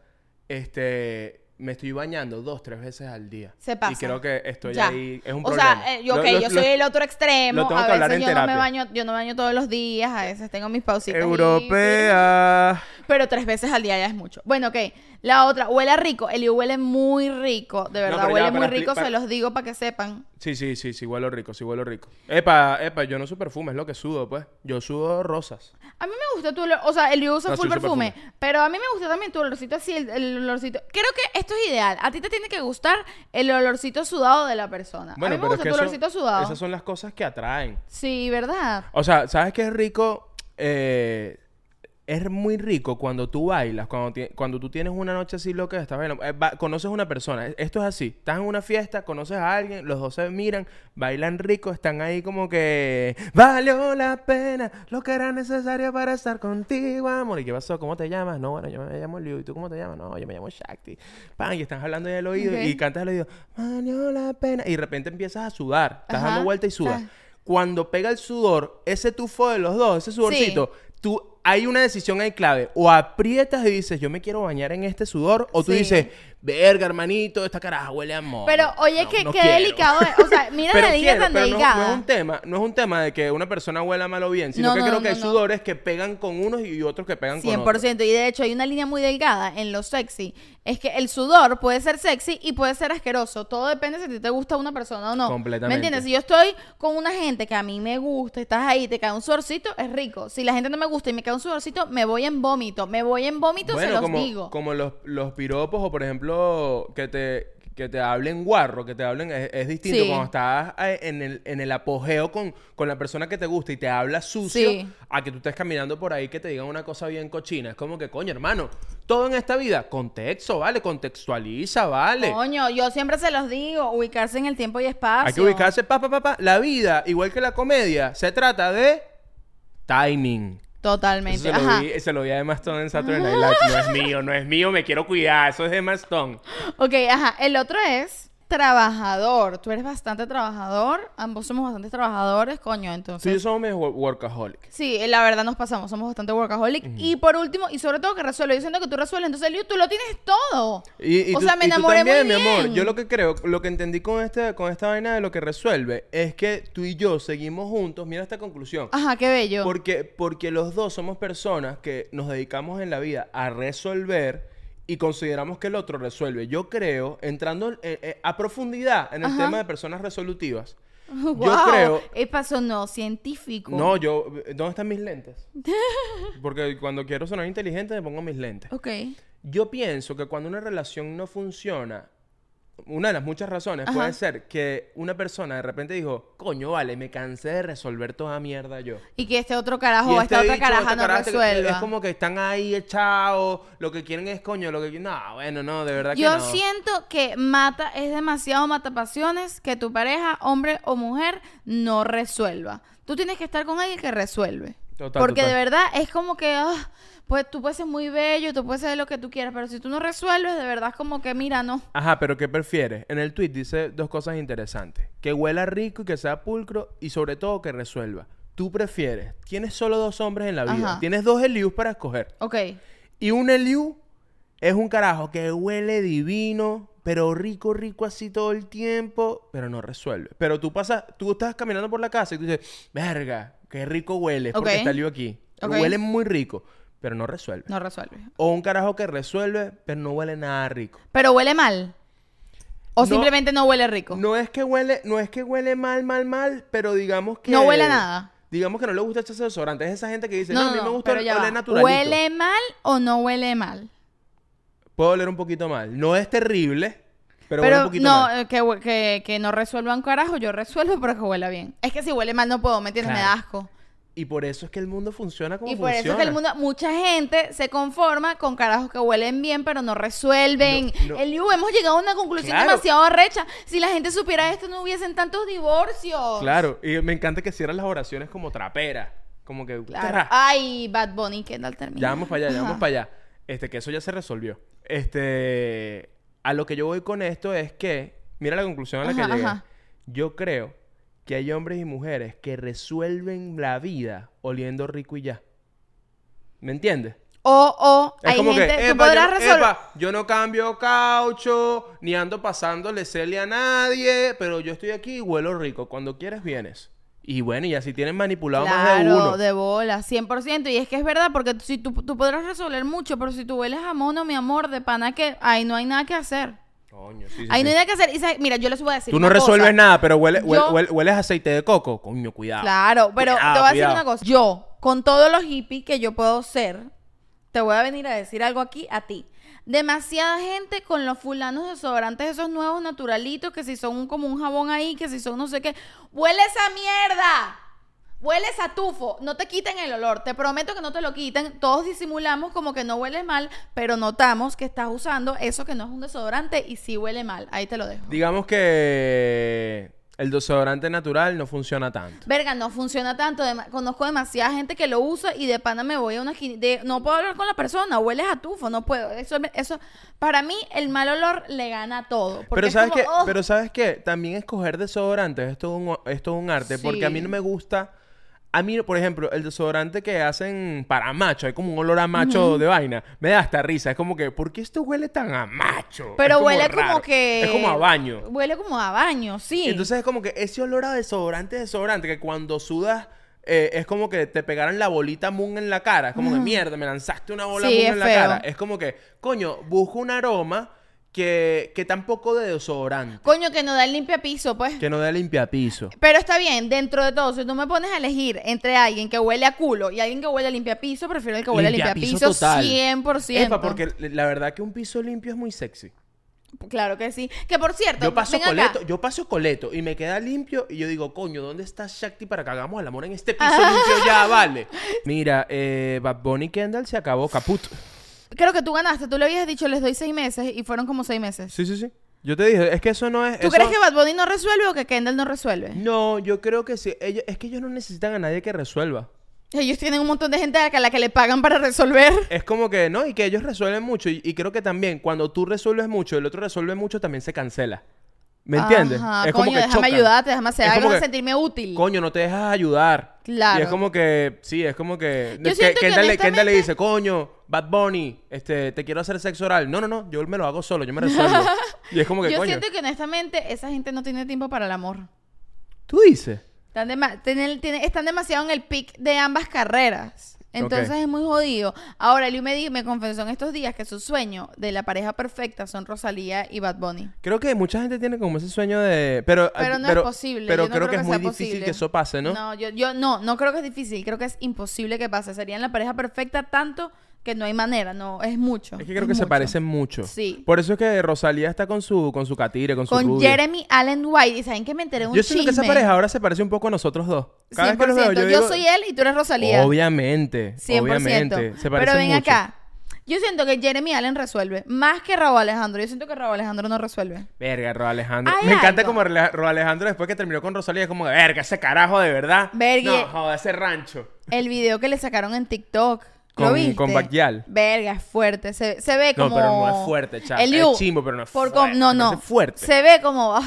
Este, me estoy bañando dos, tres veces al día. Se pasa. Y creo que estoy Ya. ahí, es un o problema. sea, eh, yo, lo- yo lo- soy el otro extremo. lo tengo a que hablar veces en yo no me baño, yo no me baño todos los días, a veces tengo mis pausitas. y- Europea. Pero tres veces al día ya es mucho. Bueno, ok. La otra, huele rico. El huele muy rico. De verdad, huele muy rico. para- Se los digo para que sepan. Sí, sí, sí, sí, huelo rico, sí huelo rico. Epa, epa, yo no uso perfume, es lo que sudo, pues. Yo sudo rosas. A mí me gusta tu olor. O sea, el usa No, full perfume, perfume. Pero a mí me gusta también tu olorcito así, el, el olorcito. Creo que esto es ideal. A ti te tiene que gustar el olorcito sudado de la persona. a mí me pero gusta es que tu eso- olorcito sudado. esas son las cosas que atraen. Sí, ¿verdad? O sea, ¿sabes qué es rico? Eh, es muy rico cuando tú bailas, cuando, ti- cuando tú tienes una noche así loca, estás bailando, eh, va- conoces a una persona. Esto es así. Estás en una fiesta, conoces a alguien, los dos se miran, bailan rico, están ahí como que valió la pena lo que era necesario para estar contigo, amor. ¿Y qué pasó? ¿Cómo te llamas? No, bueno, yo me llamo Liu. ¿Y tú cómo te llamas? No, yo me llamo Shakti. Pan, y estás hablando del oído Ok. y cantas al oído, valió la pena. Y de repente empiezas a sudar, estás Ajá. dando vuelta y sudas. Ah. Cuando pega el sudor, ese tufo de los dos, ese sudorcito, tú hay una decisión ahí clave. O aprietas y dices, yo me quiero bañar en este sudor, o tú Sí. dices, verga, hermanito, esta caraja huele a amor. Pero, oye, No, no qué quiero". delicado es. O sea, mira la línea tan pero delgada. No, es un tema, no es un tema de que una persona huela mal o bien, sino No, que creo que hay sudores que pegan con unos y otros que pegan con 100%. otros. Y de hecho hay una línea muy delgada en lo sexy. Es que el sudor puede ser sexy y puede ser asqueroso. Todo depende si a ti te gusta una persona o no. Completamente. ¿Me entiendes? Si yo estoy con una gente que a mí me gusta, estás ahí, te cae un sudorcito, es rico. Si la gente no me gusta y me cae un sudorcito, me voy en vómito. Me voy en vómito, se los como, digo. como los, los piropos o por ejemplo que te que te hablen guarro, que te hablen es, es distinto Sí. cuando estás eh, en el, en el apogeo con, con la persona que te gusta y te habla sucio Sí. a que tú estés caminando por ahí que te digan una cosa bien cochina. Es como que, coño, hermano, todo en esta vida, contexto, ¿vale? Contextualiza, ¿vale? Coño, yo siempre se los digo, ubicarse en el tiempo y espacio. Hay que ubicarse, pa, pa, pa, pa. La vida, igual que la comedia, se trata de timing. Totalmente. Se lo, Ajá. vi, se lo vi a Emma Stone en Saturday Night Live. No es mío, no es mío, me quiero cuidar. Eso es de Emma Stone. Ok, ajá. El otro es trabajador. Tú eres bastante trabajador. Ambos somos bastante trabajadores, coño. Sí, Entonces. yo somos medio wo- workaholic. Sí, la verdad nos pasamos, somos bastante workaholic. Y por último, y sobre todo que resuelve, yo siento que tú resuelves, entonces Liu, tú lo tienes todo. Y, y o tú, sea, me y tú enamoré también, muy mi amor. Yo lo que creo, lo que entendí con, este, con esta vaina de lo que resuelve es que tú y yo seguimos juntos. Mira esta conclusión. Ajá, qué bello. Porque, porque los dos somos personas que nos dedicamos en la vida a resolver y consideramos que el otro resuelve. Yo creo, entrando eh, eh, a profundidad en el Ajá. tema de personas resolutivas, Wow, yo creo... Epa, sonó científico. No, yo... ¿Dónde están mis lentes? Porque cuando quiero sonar inteligente me pongo mis lentes. Ok. Yo pienso que cuando una relación no funciona, una de las muchas razones Ajá. puede ser que una persona de repente dijo, coño, vale, me cansé de resolver toda mierda yo. Y que este otro carajo, o este esta otra caraja esta no caraja, resuelva. Es como que están ahí echados, lo que quieren es coño, lo que quieren... No, bueno, no, de verdad Yo que no. siento que mata, es demasiado mata pasiones que tu pareja, hombre o mujer, no resuelva. Tú tienes que estar con alguien que resuelve. Total, Porque total. de verdad es como que, ah, pues tú puedes ser muy bello, tú puedes ser lo que tú quieras, pero si tú no resuelves, de verdad es como que, mira, no. Ajá, pero ¿qué prefieres? En el tweet dice dos cosas interesantes. Que huela rico y que sea pulcro y sobre todo que resuelva. Tú prefieres, tienes solo dos hombres en la vida, Ajá. tienes dos Elius para escoger. Ok. Y un Eliu es un carajo que huele divino, pero rico, rico así todo el tiempo, pero no resuelve. Pero tú pasas, tú estás caminando por la casa y tú dices, verga, qué rico huele, porque está Eliu aquí. Huele muy rico, pero no resuelve. No resuelve. O un carajo que resuelve, pero no huele nada rico. Pero huele mal. O No- simplemente no huele rico. No es que huele, no es que huele mal, mal, mal, pero digamos que No huele a nada. Digamos que no le gusta echarse desodorante. Es esa gente que dice, no, a mí me gusta va. naturalito. ¿Huele mal o no huele mal? Puede oler un poquito mal. No es terrible, pero, Pero, huele un poquito no, mal. que, que, que no resuelva un carajo, yo resuelvo, pero que huela bien. Es que si huele mal no puedo, ¿me entiendes? Me da asco. Y por eso es que el mundo funciona como Y por funciona. eso es que el mundo, mucha gente se conforma con carajos que huelen bien, pero no resuelven. No, no. El Yu, hemos llegado a una conclusión Claro. demasiado arrecha. Si la gente supiera esto, no hubiesen tantos divorcios. Claro, y me encanta que cierran las oraciones como trapera. Como que... Claro. Ay, Bad Bunny, ¿qué tal termina? Ya vamos para allá, ya vamos para allá. Este, que eso ya se resolvió. Este, a lo que yo voy con esto es que, mira la conclusión a la que llegué. ajá. Yo creo que hay hombres y mujeres que resuelven la vida oliendo rico y ya. ¿Me entiendes? O, o Es hay como gente, que, tú "Epa, podrás yo, no- resolver. epa, yo no cambio caucho, ni ando pasándole cele a nadie, pero yo estoy aquí y huelo rico. Cuando quieres, vienes. Y bueno, y así tienen manipulado más de uno. de bola, 100%. Y es que es verdad, porque si tú, tú podrás resolver mucho, pero si tú hueles a mono, mi amor, de pana que ahí no hay nada que hacer. Coño, sí, sí, Ahí no sí. hay nada que hacer. Y mira, yo les voy a decir Tú no una resuelves cosa. nada, pero huele, huele- Yo- huele- hueles aceite de coco. Coño, cuidado. Claro, pero Cuidado, te voy a cuidado. decir una cosa. Yo, con todos los hippies que yo puedo ser, te voy a venir a decir algo aquí a ti. Demasiada gente con los fulanos desodorantes, esos nuevos naturalitos, que si son un- como un jabón ahí, que si son no sé qué. ¡Huele esa mierda! Hueles a tufo, no te quiten el olor, te prometo que no te lo quiten. Todos disimulamos como que no huele mal, pero notamos que estás usando eso que no es un desodorante y sí huele mal. Ahí te lo dejo. Digamos que el desodorante natural no funciona tanto. Verga, no funciona tanto. dema- conozco demasiada gente que lo usa y de pana me voy a una esquina. de- no puedo hablar con la persona, hueles a tufo, no puedo. Eso, eso, para mí, el mal olor le gana a todo. porque Pero es sabes como, que, pero sabes qué, también escoger desodorantes es todo un, es todo un arte, porque a mí Sí. no me gusta. A mí, por ejemplo, el desodorante que hacen para macho, hay como un olor a macho de vaina, me da hasta risa. Es como que, ¿por qué esto huele tan a macho? Pero huele raro. como que. Es como a baño. Huele como a baño, sí. Entonces es como que ese olor a desodorante, desodorante, que cuando sudas eh, es como que te pegaran la bolita moon en la cara. Es como que mierda, me lanzaste una bola Sí, moon en la cara. Es como que, coño, busco un aroma que, que tampoco de desodorante. Coño, que no da el limpia piso, pues. Que no dé limpiapiso. Pero está bien, dentro de todo, si tú me pones a elegir entre alguien que huele a culo y alguien que huele a limpia piso, prefiero el que huele a limpia piso total. 100%. Epa, porque la verdad que un piso limpio es muy sexy. Claro que sí. Que por cierto, Yo paso acá. coleto, yo paso coleto y me queda limpio y yo digo, coño, ¿dónde está Shakti para que hagamos el amor en este piso limpio ya, vale? Mira, eh, Bad Bunny Kendall se acabó caput. Creo que tú ganaste. Tú le habías dicho, les doy seis meses y fueron como seis meses. Sí, sí, sí. Yo te dije, es que eso no es. ¿Tú eso- crees que Bad Bunny no resuelve o que Kendall no resuelve? No, yo creo que sí. Ellos, es que ellos no necesitan a nadie que resuelva. Ellos tienen un montón de gente a la que, le pagan para resolver. Es como que, ¿no? Y que ellos resuelven mucho. Y, y creo que también cuando tú resuelves mucho el otro resuelve mucho, también se cancela. ¿Me entiendes? Ajá, es coño, como que déjame chocan. ayudarte, déjame hacer Es algo sentirme útil. Coño, no te dejas ayudar. Claro. Y es como que, sí, es como que. Yo que- siento que Kendall, le- Kendall le honestamente- dice, coño, Bad Bunny, este, te quiero hacer sexo oral. No, no, no, yo me lo hago solo, yo me resuelvo. y es como que, Yo coño. siento que honestamente esa gente no tiene tiempo para el amor. Tú dices. Están, dema- tienen- tienen- están demasiado en el pic de ambas carreras. Entonces Ok. es muy jodido. Ahora, Eliu me, di- me confesó en estos días que su sueño de la pareja perfecta son Rosalía y Bad Bunny. Creo que mucha gente tiene como ese sueño de. Pero, Pero no es posible, Pero yo no creo, que es muy sea difícil posible. que eso pase, ¿no? No, yo, yo no, no creo que es difícil, creo que es imposible que pase. Serían la pareja perfecta tanto que no hay manera, no, es mucho. Es que creo que se parecen mucho. Sí. Por eso es que Rosalía está con su, con su catire, con su Con. Jeremy Allen White, y saben que me enteré un Yo siento que esa pareja ahora se parece un poco a nosotros dos. Cada vez que los veo, 100%. yo, yo, digo, soy él y tú eres Rosalía. Obviamente. 100%. Obviamente. Se Pero ven mucho. acá. Yo siento que Jeremy Allen resuelve más que Raúl Alejandro. Yo siento que Raúl Alejandro no resuelve. Verga, Ro Alejandro. Me encanta como Ro Alejandro después que terminó con Rosalía es como, verga, ese carajo de verdad. Verga. No, joder, ese rancho. El video que le sacaron en TikTok. ¿Lo Con- viste? con Backyal. Verga, es fuerte. Se, se ve No, como... pero no es fuerte, chao. Eliu, Es chimbo, pero no es por fuerte. No, no. parece fuerte. Se ve como...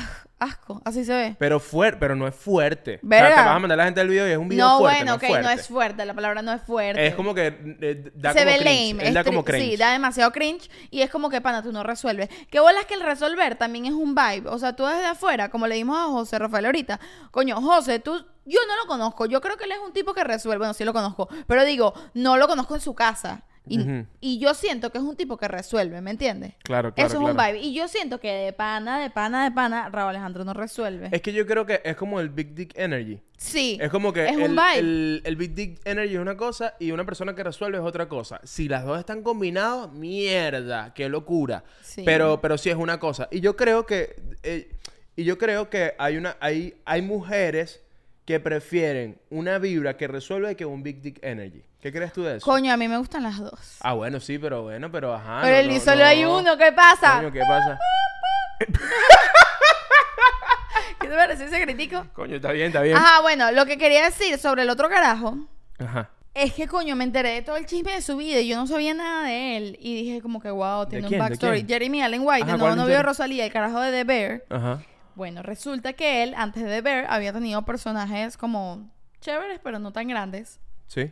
asco. Así se ve. Pero fuerte, pero no es fuerte. O sea, Verga. te vas a mandar a la gente el video y es un video No, fuerte, bueno, no ok, es fuerte. no es fuerte. La palabra no es fuerte. Es como que eh, da se como ve cringe. lame. Él da como cringe. Sí, da demasiado cringe. Y es como que, pana, tú no resuelves. Qué bolas que el resolver también es un vibe. O sea, tú desde afuera, como le dimos a José Rafael ahorita. Coño, José, tú... Yo no lo conozco. Yo creo que él es un tipo que resuelve. Bueno, sí lo conozco. Pero digo, no lo conozco en su casa. Y, yo siento que es un tipo que resuelve, ¿me entiendes? Claro, claro, Eso es un vibe. Y yo siento que de pana, de pana, de pana, Raúl Alejandro no resuelve. Es que yo creo que es como el Big Dick Energy. sí. Es como que Es un el, vibe. el- el Big Dick Energy es una cosa y una persona que resuelve es otra cosa. Si las dos están combinadas, mierda, qué locura. Sí. Pero, pero sí es una cosa. Y yo creo que. eh, y yo creo que hay una. Hay, hay mujeres que prefieren una vibra que resuelve que un Big Dick Energy. ¿Qué crees tú de eso? Coño, a mí me gustan las dos. Ah, bueno, sí, pero bueno, pero ajá. Pero no, el no, solo no. hay uno, ¿qué pasa? Coño, ¿qué pasa? ¿Qué te parece ese crítico? Coño, está bien, está bien. Ajá, bueno, lo que quería decir sobre el otro carajo Ajá. es que, coño, me enteré de todo el chisme de su vida y yo no sabía nada de él. Y dije como que, wow, tiene un ¿De backstory. Jeremy Allen White, Ajá, el ¿cuál nuevo novio de? Rosalía, el carajo de The Bear. Ajá. Bueno, resulta que él, antes de Bear, había tenido personajes como chéveres, pero no tan grandes. Sí.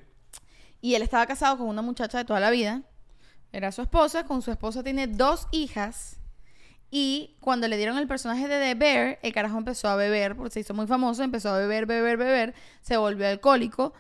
Y él estaba casado con una muchacha de toda la vida. Era su esposa. Con su esposa tiene dos hijas. Y cuando le dieron el personaje de The Bear, el carajo empezó a beber, porque se hizo muy famoso, empezó a beber, beber, beber, se volvió alcohólico.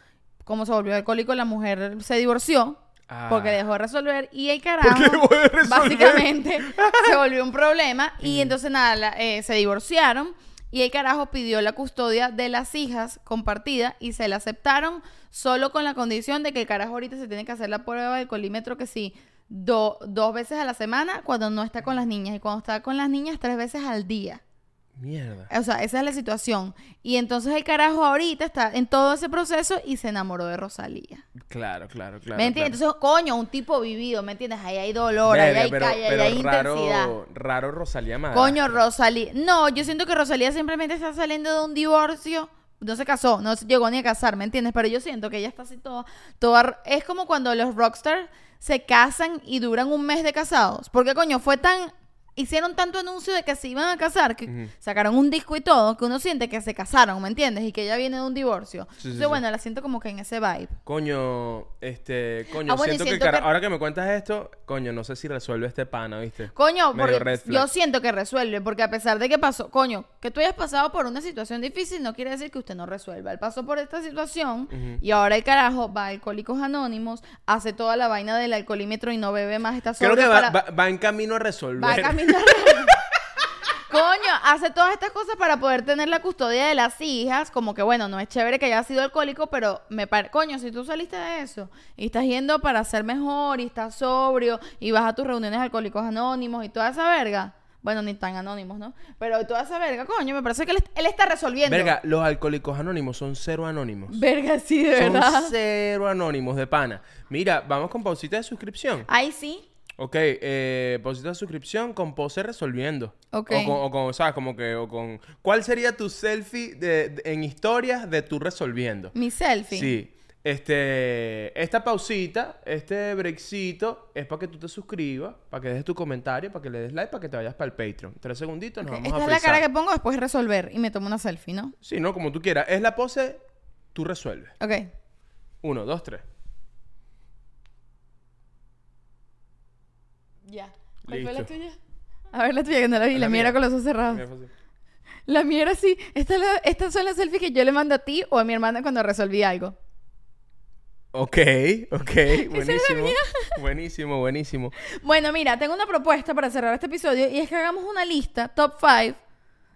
Como se volvió alcohólico, la mujer se divorció Ah. porque dejó de resolver y el carajo de resolver. básicamente se volvió un problema y entonces nada, la- eh, se divorciaron y el carajo pidió la custodia de las hijas compartida y se la aceptaron solo con la condición de que el carajo ahorita se tiene que hacer la prueba del colímetro que sí do- dos veces a la semana cuando no está con las niñas y cuando está con las niñas tres veces al día. Mierda. O sea, esa es la situación. Y entonces el carajo ahorita está en todo ese proceso y se enamoró de Rosalía. Claro, claro, claro. ¿Me entiendes? claro. Entonces, coño, un tipo vivido, ¿me entiendes? Ahí hay dolor, ahí hay pero, calle, ahí hay raro, intensidad. Raro Rosalía Madre. Coño, Rosalía. No, yo siento que Rosalía simplemente está saliendo de un divorcio. No se casó, no se llegó ni a casar, ¿me entiendes? Pero yo siento que ella está así toda, toda... Es como cuando los rockstars se casan y duran un mes de casados. Porque, coño, fue tan... Hicieron tanto anuncio de que se iban a casar, que sacaron un disco y todo, que uno siente que se casaron, ¿me entiendes? Y que ella viene de un divorcio. Sí, Entonces, sí. bueno, la siento como que en ese vibe. Coño, este, coño, Ah, bueno, siento, que, ahora que me cuentas esto, coño, no sé si resuelve este pana, ¿viste? Coño, porque yo siento que resuelve, porque a pesar de que pasó, coño, que tú hayas pasado por una situación difícil no quiere decir que usted no resuelva. Él pasó por esta situación y ahora el carajo va a Alcohólicos Anónimos, hace toda la vaina del alcoholímetro y no bebe más, está Creo sobrio que va, para- va- va en camino a resolver. va a caminar. Coño, hace todas estas cosas para poder tener la custodia de las hijas. Como que, bueno, no es chévere que haya sido alcohólico, pero me parece. Coño, si tú saliste de eso y estás yendo para ser mejor y estás sobrio y vas a tus reuniones alcohólicos anónimos y toda esa verga. Bueno, ni tan anónimos, ¿no? Pero toda esa verga, coño, me parece que él, est- él está resolviendo. Verga, los alcohólicos anónimos son cero anónimos. Verga, sí, de Son verdad. cero anónimos de pana. Mira, vamos con pausita de suscripción. Ahí sí. Ok, eh, pausita de suscripción con pose resolviendo. Ok. O con, o con, ¿sabes? Como que, o con... ¿Cuál sería tu selfie de, de- en historias de tú resolviendo? Mi selfie. Sí. Este, esta pausita, este breakcito, es para que tú te suscribas, para que dejes tu comentario, para que le des like, para que te vayas para el Patreon. Tres segunditos, nos vamos Esta a es la cara que pongo después de resolver y me tomo una selfie, ¿no? Sí, no, como tú quieras. Es la pose, tú resuelves. Ok. Uno, dos, tres. Ya. ¿Cuál fue la tuya? A ver la tuya que no la vi. La La, mía era con los ojos cerrados. La mía era así. Esta es la- estas son las selfies que yo le mando a ti o a mi hermana cuando resolví algo. Ok, ok, buenísimo. Buenísimo, buenísimo. Bueno, mira, tengo una propuesta para cerrar este episodio y es que hagamos una lista, top 5,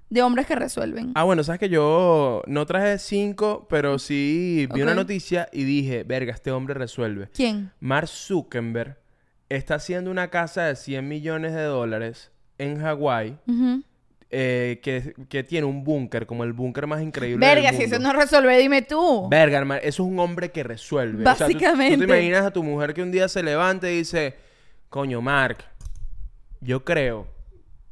de hombres que resuelven. Ah, bueno, sabes que yo no traje cinco, pero sí vi una noticia y dije, verga, este hombre resuelve. ¿Quién? Mark Zuckerberg está haciendo una casa de 100 millones de dólares en Hawái eh, que, que tiene un búnker, como el búnker más increíble Verga, del si eso mundo. no resuelve, dime tú. Verga, hermano, eso es un hombre que resuelve. O sea, tú- tú, Básicamente. te imaginas a tu mujer que un día se levanta y dice, coño, Mark, yo creo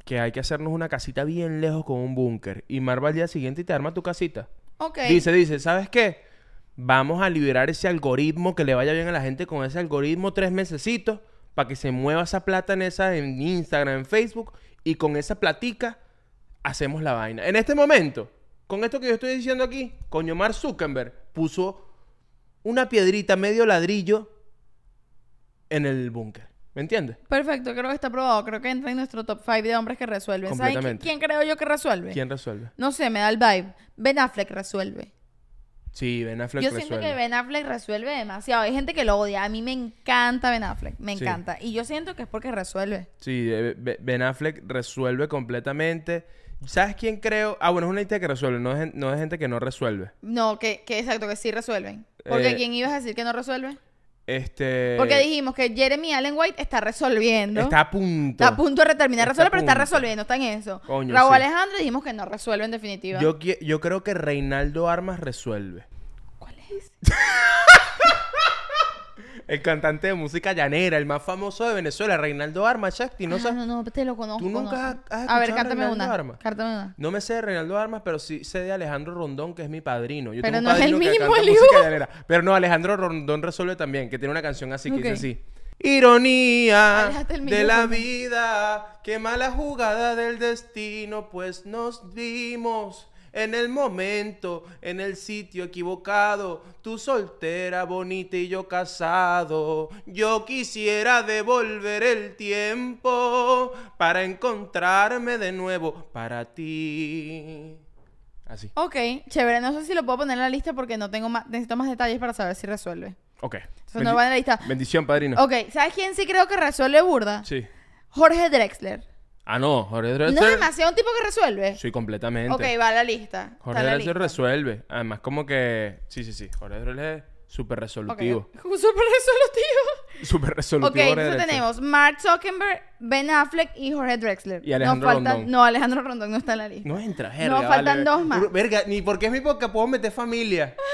que hay que hacernos una casita bien lejos con un búnker. Y Mark va al día siguiente y te arma tu casita. ok. Dice, dice, ¿sabes qué? Vamos a liberar ese algoritmo, que le vaya bien a la gente con ese algoritmo tres mesecitos, para que se mueva esa plata en esa, en Instagram, en Facebook, y con esa platica hacemos la vaina. En este momento, con esto que yo estoy diciendo aquí, coño, Mark Zuckerberg puso una piedrita medio ladrillo en el búnker. ¿Me entiendes? Perfecto, creo que está aprobado. Creo que entra en nuestro top 5 de hombres que resuelven. ¿Sabes qui- Completamente. quién creo yo que resuelve? ¿Quién resuelve? No sé, me da el vibe. Ben Affleck resuelve. Sí, Ben Affleck Yo resuelve. siento que Ben Affleck resuelve demasiado. Hay gente que lo odia. A mí me encanta Ben Affleck. Me Sí. encanta. Y yo siento que es porque resuelve. Sí, eh, Be- Ben Affleck resuelve completamente. ¿Sabes quién creo? Ah, bueno, es una gente que resuelve, no es, no es gente que no resuelve. No, que, que exacto, que sí resuelven. Porque Eh, ¿quién ibas a decir que no resuelve? Este. Porque dijimos que Jeremy Allen White está resolviendo. Está a punto. Está a punto de terminar de resolver, pero está punto. resolviendo, está en eso. Coño, Raúl sí. Alejandro dijimos que no resuelve en definitiva. Yo, yo creo que Reinaldo Armas resuelve. ¿Cuál es? El cantante de música llanera, el más famoso de Venezuela, Reinaldo Armas, Shakti. No, Ah, sabes- no, no, te lo conozco. ¿Tú nunca has- has A ver, cántame Reinaldo una. Armas? Cántame una. No me sé de Reinaldo Armas, pero sí sé de Alejandro Rondón, que es mi padrino. Yo Pero tengo un no es el que mismo, Eliu. música llanera. Pero no, Alejandro Rondón resuelve también, que tiene una canción así que dice así. Ironía de la vida, qué mala jugada del destino, pues nos dimos en el momento, en el sitio equivocado. Tú soltera, bonita y yo casado. Yo quisiera devolver el tiempo para encontrarme de nuevo para ti. Así. Ok, chévere. No sé si lo puedo poner en la lista porque no tengo más, necesito más detalles para saber si resuelve. Ok. Eso no va en la lista. Bendición, padrino. Ok, ¿sabes quién sí creo que resuelve burda? Sí. Jorge Drexler. Ah, no, Jorge ¿No Drexler. es demasiado un tipo que resuelve? Sí, completamente. Ok, va a la lista. Jorge la Drexler lista. resuelve. Además, como que. Sí, sí, sí. Jorge Drexler es súper Ok, resolutivo. Súper resolutivo. Súper Ok, resolutivo. Jorge entonces Drexler. tenemos Mark Zuckerberg, Ben Affleck y Jorge Drexler. Y Alejandro no faltan, Rondón. No, Alejandro Rondón no está en la lista. No entra, verga. No, faltan vale. dos más. Verga, ni porque es mi podcast puedo meter familia.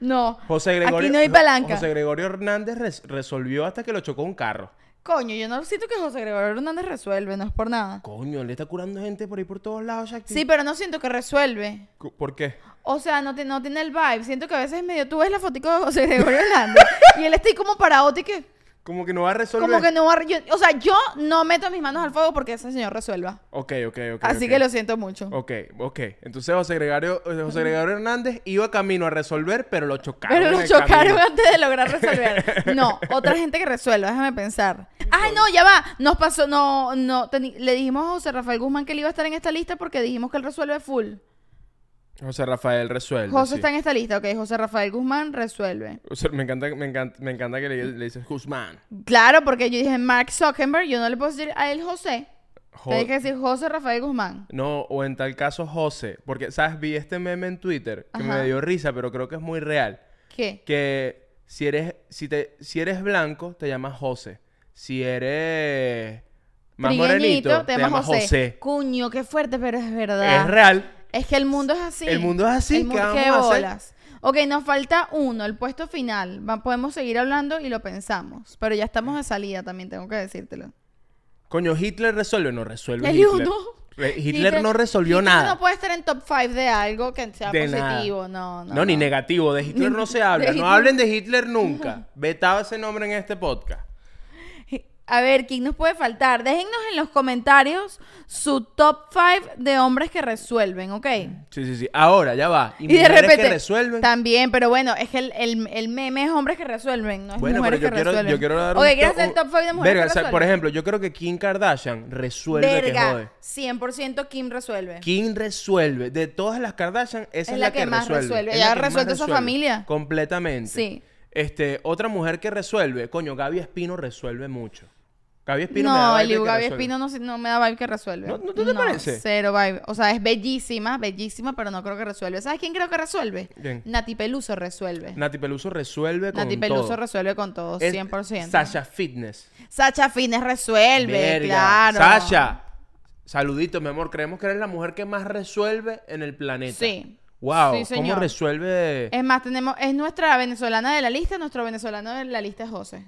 No. José Gregorio. Aquí no hay palanca. José Gregorio Hernández res- resolvió hasta que lo chocó un carro. Coño, yo no siento que José Gregorio Hernández resuelve, no es por nada. Coño, le está curando gente por ahí por todos lados, Shakti. Sí, pero no siento que resuelve. Cu- ¿Por qué? O sea, no, te- no tiene el vibe. Siento que a veces medio... Tú ves la fotico de José Gregorio Hernández y él está ahí como parado y que... Como que no va a resolver. Como que no va... a- yo- o sea, yo no meto mis manos al fuego porque ese señor resuelva. Ok, ok, ok. Así que lo siento mucho. Ok, ok. Entonces José Gregorio, eh, José Gregorio Hernández iba camino a resolver, pero lo chocaron. Pero lo chocaron camino. antes de lograr resolver. No, otra gente que resuelva, déjame pensar. Ay, no, ya va. Nos pasó, no, no, le dijimos a José Rafael Guzmán que él iba a estar en esta lista porque dijimos que él resuelve full. José Rafael resuelve. José sí. está en esta lista, ok. José Rafael Guzmán resuelve. O sea, me encanta, me encanta, me encanta que le, le dices Guzmán. Claro, porque yo dije Mark Zuckerberg, yo no le puedo decir a él José. Jo- Hay que decir José Rafael Guzmán. No, o en tal caso José. Porque, ¿sabes? Vi este meme en Twitter que Ajá. me dio risa, pero creo que es muy real. ¿Qué? Que si eres, si te, si eres blanco, te llamas José. Si eres más morenito, te, llamas José. Cuño, qué fuerte, pero es verdad. Es real. Es que el mundo es así. El mundo es así, El ¿qué mundo- vamos qué a hacer? bolas. Ok, nos falta uno, el puesto final. Va- podemos seguir hablando y lo pensamos. Pero ya estamos de salida también, tengo que decírtelo. Coño, Hitler resuelve. No resuelve El Hitler. uno. Re- Hitler, no resolvió Hitler nada. no puede estar en top 5 de algo que sea De positivo. No, no. No, ni negativo. De Hitler no se habla. De No Hitler- hablen de Hitler nunca. Vetado ese nombre en este podcast. A ver, ¿quién nos puede faltar? Déjennos en los comentarios su top 5 de hombres que resuelven, ¿ok? Sí, sí, sí. Ahora, ya va. Y, Y de repente que resuelven. también, pero bueno, es que el, el, el meme es hombres que resuelven, no es Bueno, mujeres pero yo que quiero, resuelven. yo quiero dar un ¿quieres to- hacer el top 5 de mujeres Verga, que o sea, resuelven? por ejemplo, yo creo que Kim Kardashian resuelve que jode. Verga, 100% Kim resuelve. Kim resuelve. De todas las Kardashian, esa es, Es la que más resuelve. Es Ella la ha que más resuelto esa resuelve. familia. Completamente. Sí. Este, otra mujer que resuelve, coño, Gaby Espino resuelve mucho. Gaby Espino me da no, vibe Gaby. Espino no, no me da vibe que resuelve. ¿No- no te parece? Cero vibe. O sea, es bellísima, bellísima, pero no creo que resuelve. ¿Sabes quién creo que resuelve? ¿Quién? Nati Peluso resuelve. Nati Peluso resuelve con Nati Peluso todo. resuelve con todo, Es 100%. Sasha Fitness. Sacha Fitness resuelve, Verga. claro. Sasha. Saludito, mi amor. Creemos que eres la mujer que más resuelve en el planeta. Sí. Wow, Sí, ¿cómo señor. resuelve? Es más, tenemos, es nuestra venezolana de la lista, nuestro venezolano de la lista es José.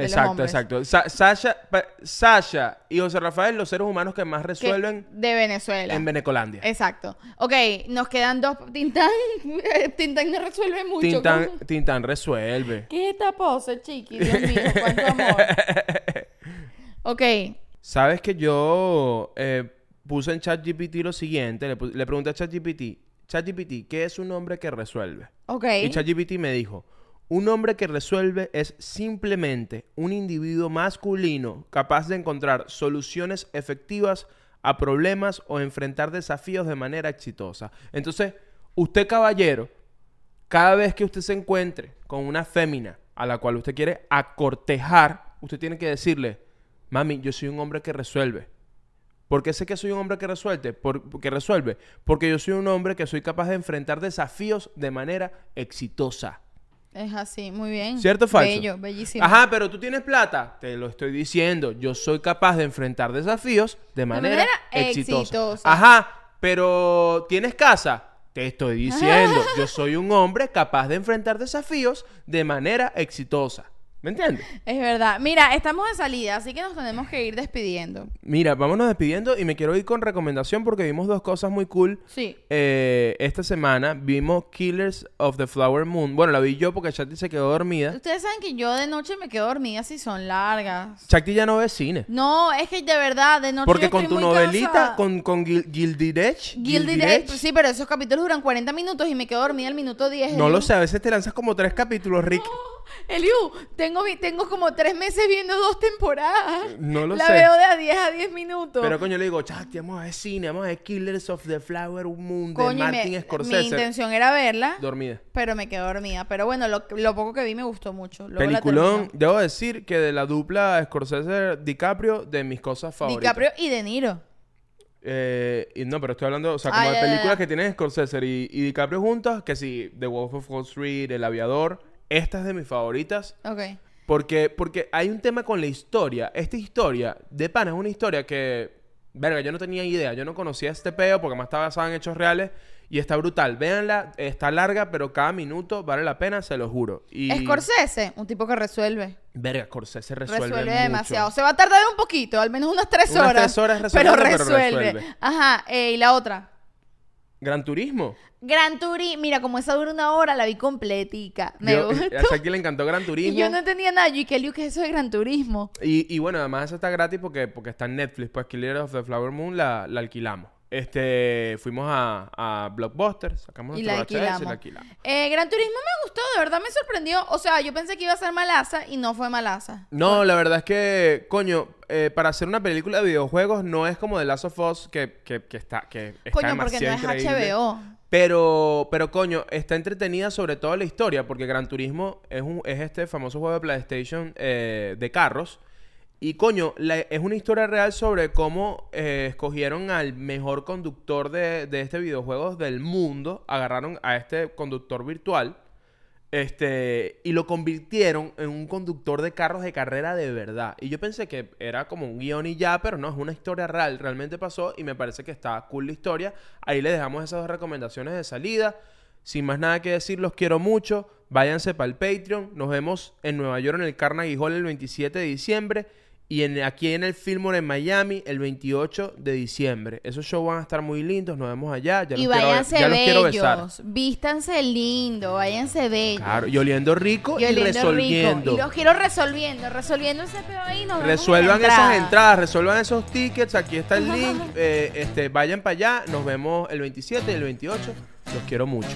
De Exacto, exacto. Sa- Sasha, Sasha y José Rafael, los seres humanos que más Que- resuelven de Venezuela. en Venecolandia. Exacto. Ok, nos quedan dos. Tintán. Tintán no resuelve mucho. Tintán, ¿cómo? Tintán resuelve. ¿Qué es esta pose, chiqui? Dios mío, cuánto amor. Ok. Sabes que yo eh, puse en ChatGPT lo siguiente, le, le pregunté a ChatGPT, ChatGPT, ¿qué es un hombre que resuelve? Ok. Y ChatGPT me dijo, un hombre que resuelve es simplemente un individuo masculino capaz de encontrar soluciones efectivas a problemas o enfrentar desafíos de manera exitosa. Entonces, usted caballero, cada vez que usted se encuentre con una fémina a la cual usted quiere acortejar, usted tiene que decirle, mami, yo soy un hombre que resuelve. ¿Por qué sé que soy un hombre que resuelve? Por- que resuelve. Porque yo soy un hombre que soy capaz de enfrentar desafíos de manera exitosa. Es así, muy bien. ¿Cierto o falso? Bello, bellísimo. Ajá, pero tú tienes plata. Te lo estoy diciendo. Yo soy capaz de enfrentar desafíos de manera, manera exitosa. exitosa. Ajá, pero ¿tienes casa? Te estoy diciendo. yo soy un hombre capaz de enfrentar desafíos de manera exitosa. ¿Me entiendes? Es verdad. Mira, estamos de salida, así que nos tenemos que ir despidiendo. Mira, vámonos despidiendo y me quiero ir con recomendación porque vimos dos cosas muy cool. Sí. Eh, esta semana vimos Killers of the Flower Moon. Bueno, la vi yo porque Chakti se quedó dormida. Ustedes saben que yo de noche me quedo dormida si son largas. Chakti ya no ve cine. No, es que de verdad, de noche Porque yo con estoy tu muy novelita, cansada. con, con Gil- Gilded Edge, Gilded Gilded Edge, Edge, Sí, pero esos capítulos duran 40 minutos y me quedo dormida al minuto 10. no lo sé, a veces te lanzas como tres capítulos, Rick. Eliu, tengo, tengo como tres meses viendo dos temporadas. No lo La sé. veo de a 10 a 10 minutos. Pero coño, le digo, Chakti, vamos a ver cine, vamos a ver Killers of the Flower Moon de Coño, me- Martin mi Scorsese. intención era verla, Dormida. pero me quedé dormida. Pero bueno, lo, lo poco que vi me gustó mucho. Luego la Peliculón, debo decir que de la dupla Scorsese-DiCaprio, de mis cosas favoritas. DiCaprio y De Niro. Eh, y no, pero estoy hablando, o sea, Ah, como de películas ya. que tienen Scorsese y, y DiCaprio juntos, que sí, The Wolf of Wall Street, El Aviador, esta es de mis favoritas. Ok. Porque, porque hay un tema con la historia. Esta historia, de pana, es una historia que, verga, yo no tenía idea. Yo no conocía este peo porque más está basada en hechos reales y está brutal. Véanla, está larga, pero cada minuto vale la pena, se lo juro. Y, Scorsese, un tipo que resuelve. verga, Scorsese resuelve, Resuelve, mucho. demasiado. Se va a tardar un poquito, al menos unas tres Unas horas. tres horas pero resolviendo, pero resuelve. resuelve. Ajá, eh, y la otra. Gran Turismo. Gran Turismo. Mira, como esa dura una hora, la vi completica. Me Yo- gustó. a Shakti le encantó Gran Y Turismo. yo no entendía nada. Yo y que Liu, que eso es Gran Turismo. Y, y bueno, además esa está gratis porque, porque está en Netflix. Pues Killer of the Flower Moon la, la alquilamos. Este, fuimos a, a Blockbuster, sacamos Y nuestro la y alquilamos. la alquilamos. Eh, Gran Turismo me gustó, de verdad me sorprendió. O sea, yo pensé que iba a ser malaza y no fue malaza. No, la verdad es que, coño, eh, para hacer una película de videojuegos no es como The Last of Us que, que, que está, que está Coño, porque no demasiado es increíble. HBO. Pero, pero coño, está entretenida sobre todo la historia, porque Gran Turismo es, un, es este famoso juego de PlayStation eh, de carros. Y coño, es una historia real sobre cómo eh, escogieron al mejor conductor de, de este videojuego del mundo. Agarraron a este conductor virtual. Este, y lo convirtieron en un conductor de carros de carrera de verdad. Y yo pensé que era como un guion y ya, pero no, es una historia real. Realmente pasó y me parece que está cool la historia. Ahí les dejamos esas dos recomendaciones de salida. Sin más nada que decir, los quiero mucho. Váyanse para el Patreon. Nos vemos en Nueva York en el Carnegie Hall el 27 de diciembre. Y en, aquí en el Fillmore en Miami el 28 de diciembre. Esos shows van a estar muy lindos. Nos vemos allá. Ya y los quiero- váyanse ya los quiero besar. bellos. Vístanse lindo, váyanse bellos. Claro, y oliendo rico Y resolviendo. rico. Y los quiero resolviendo, resolviendo ese pedo ahí. Nos vemos en la Resuelvan esas entradas, resuelvan esos tickets. Aquí está el link. eh, este, vayan para allá. Nos vemos el 27 y el 28. Los quiero mucho.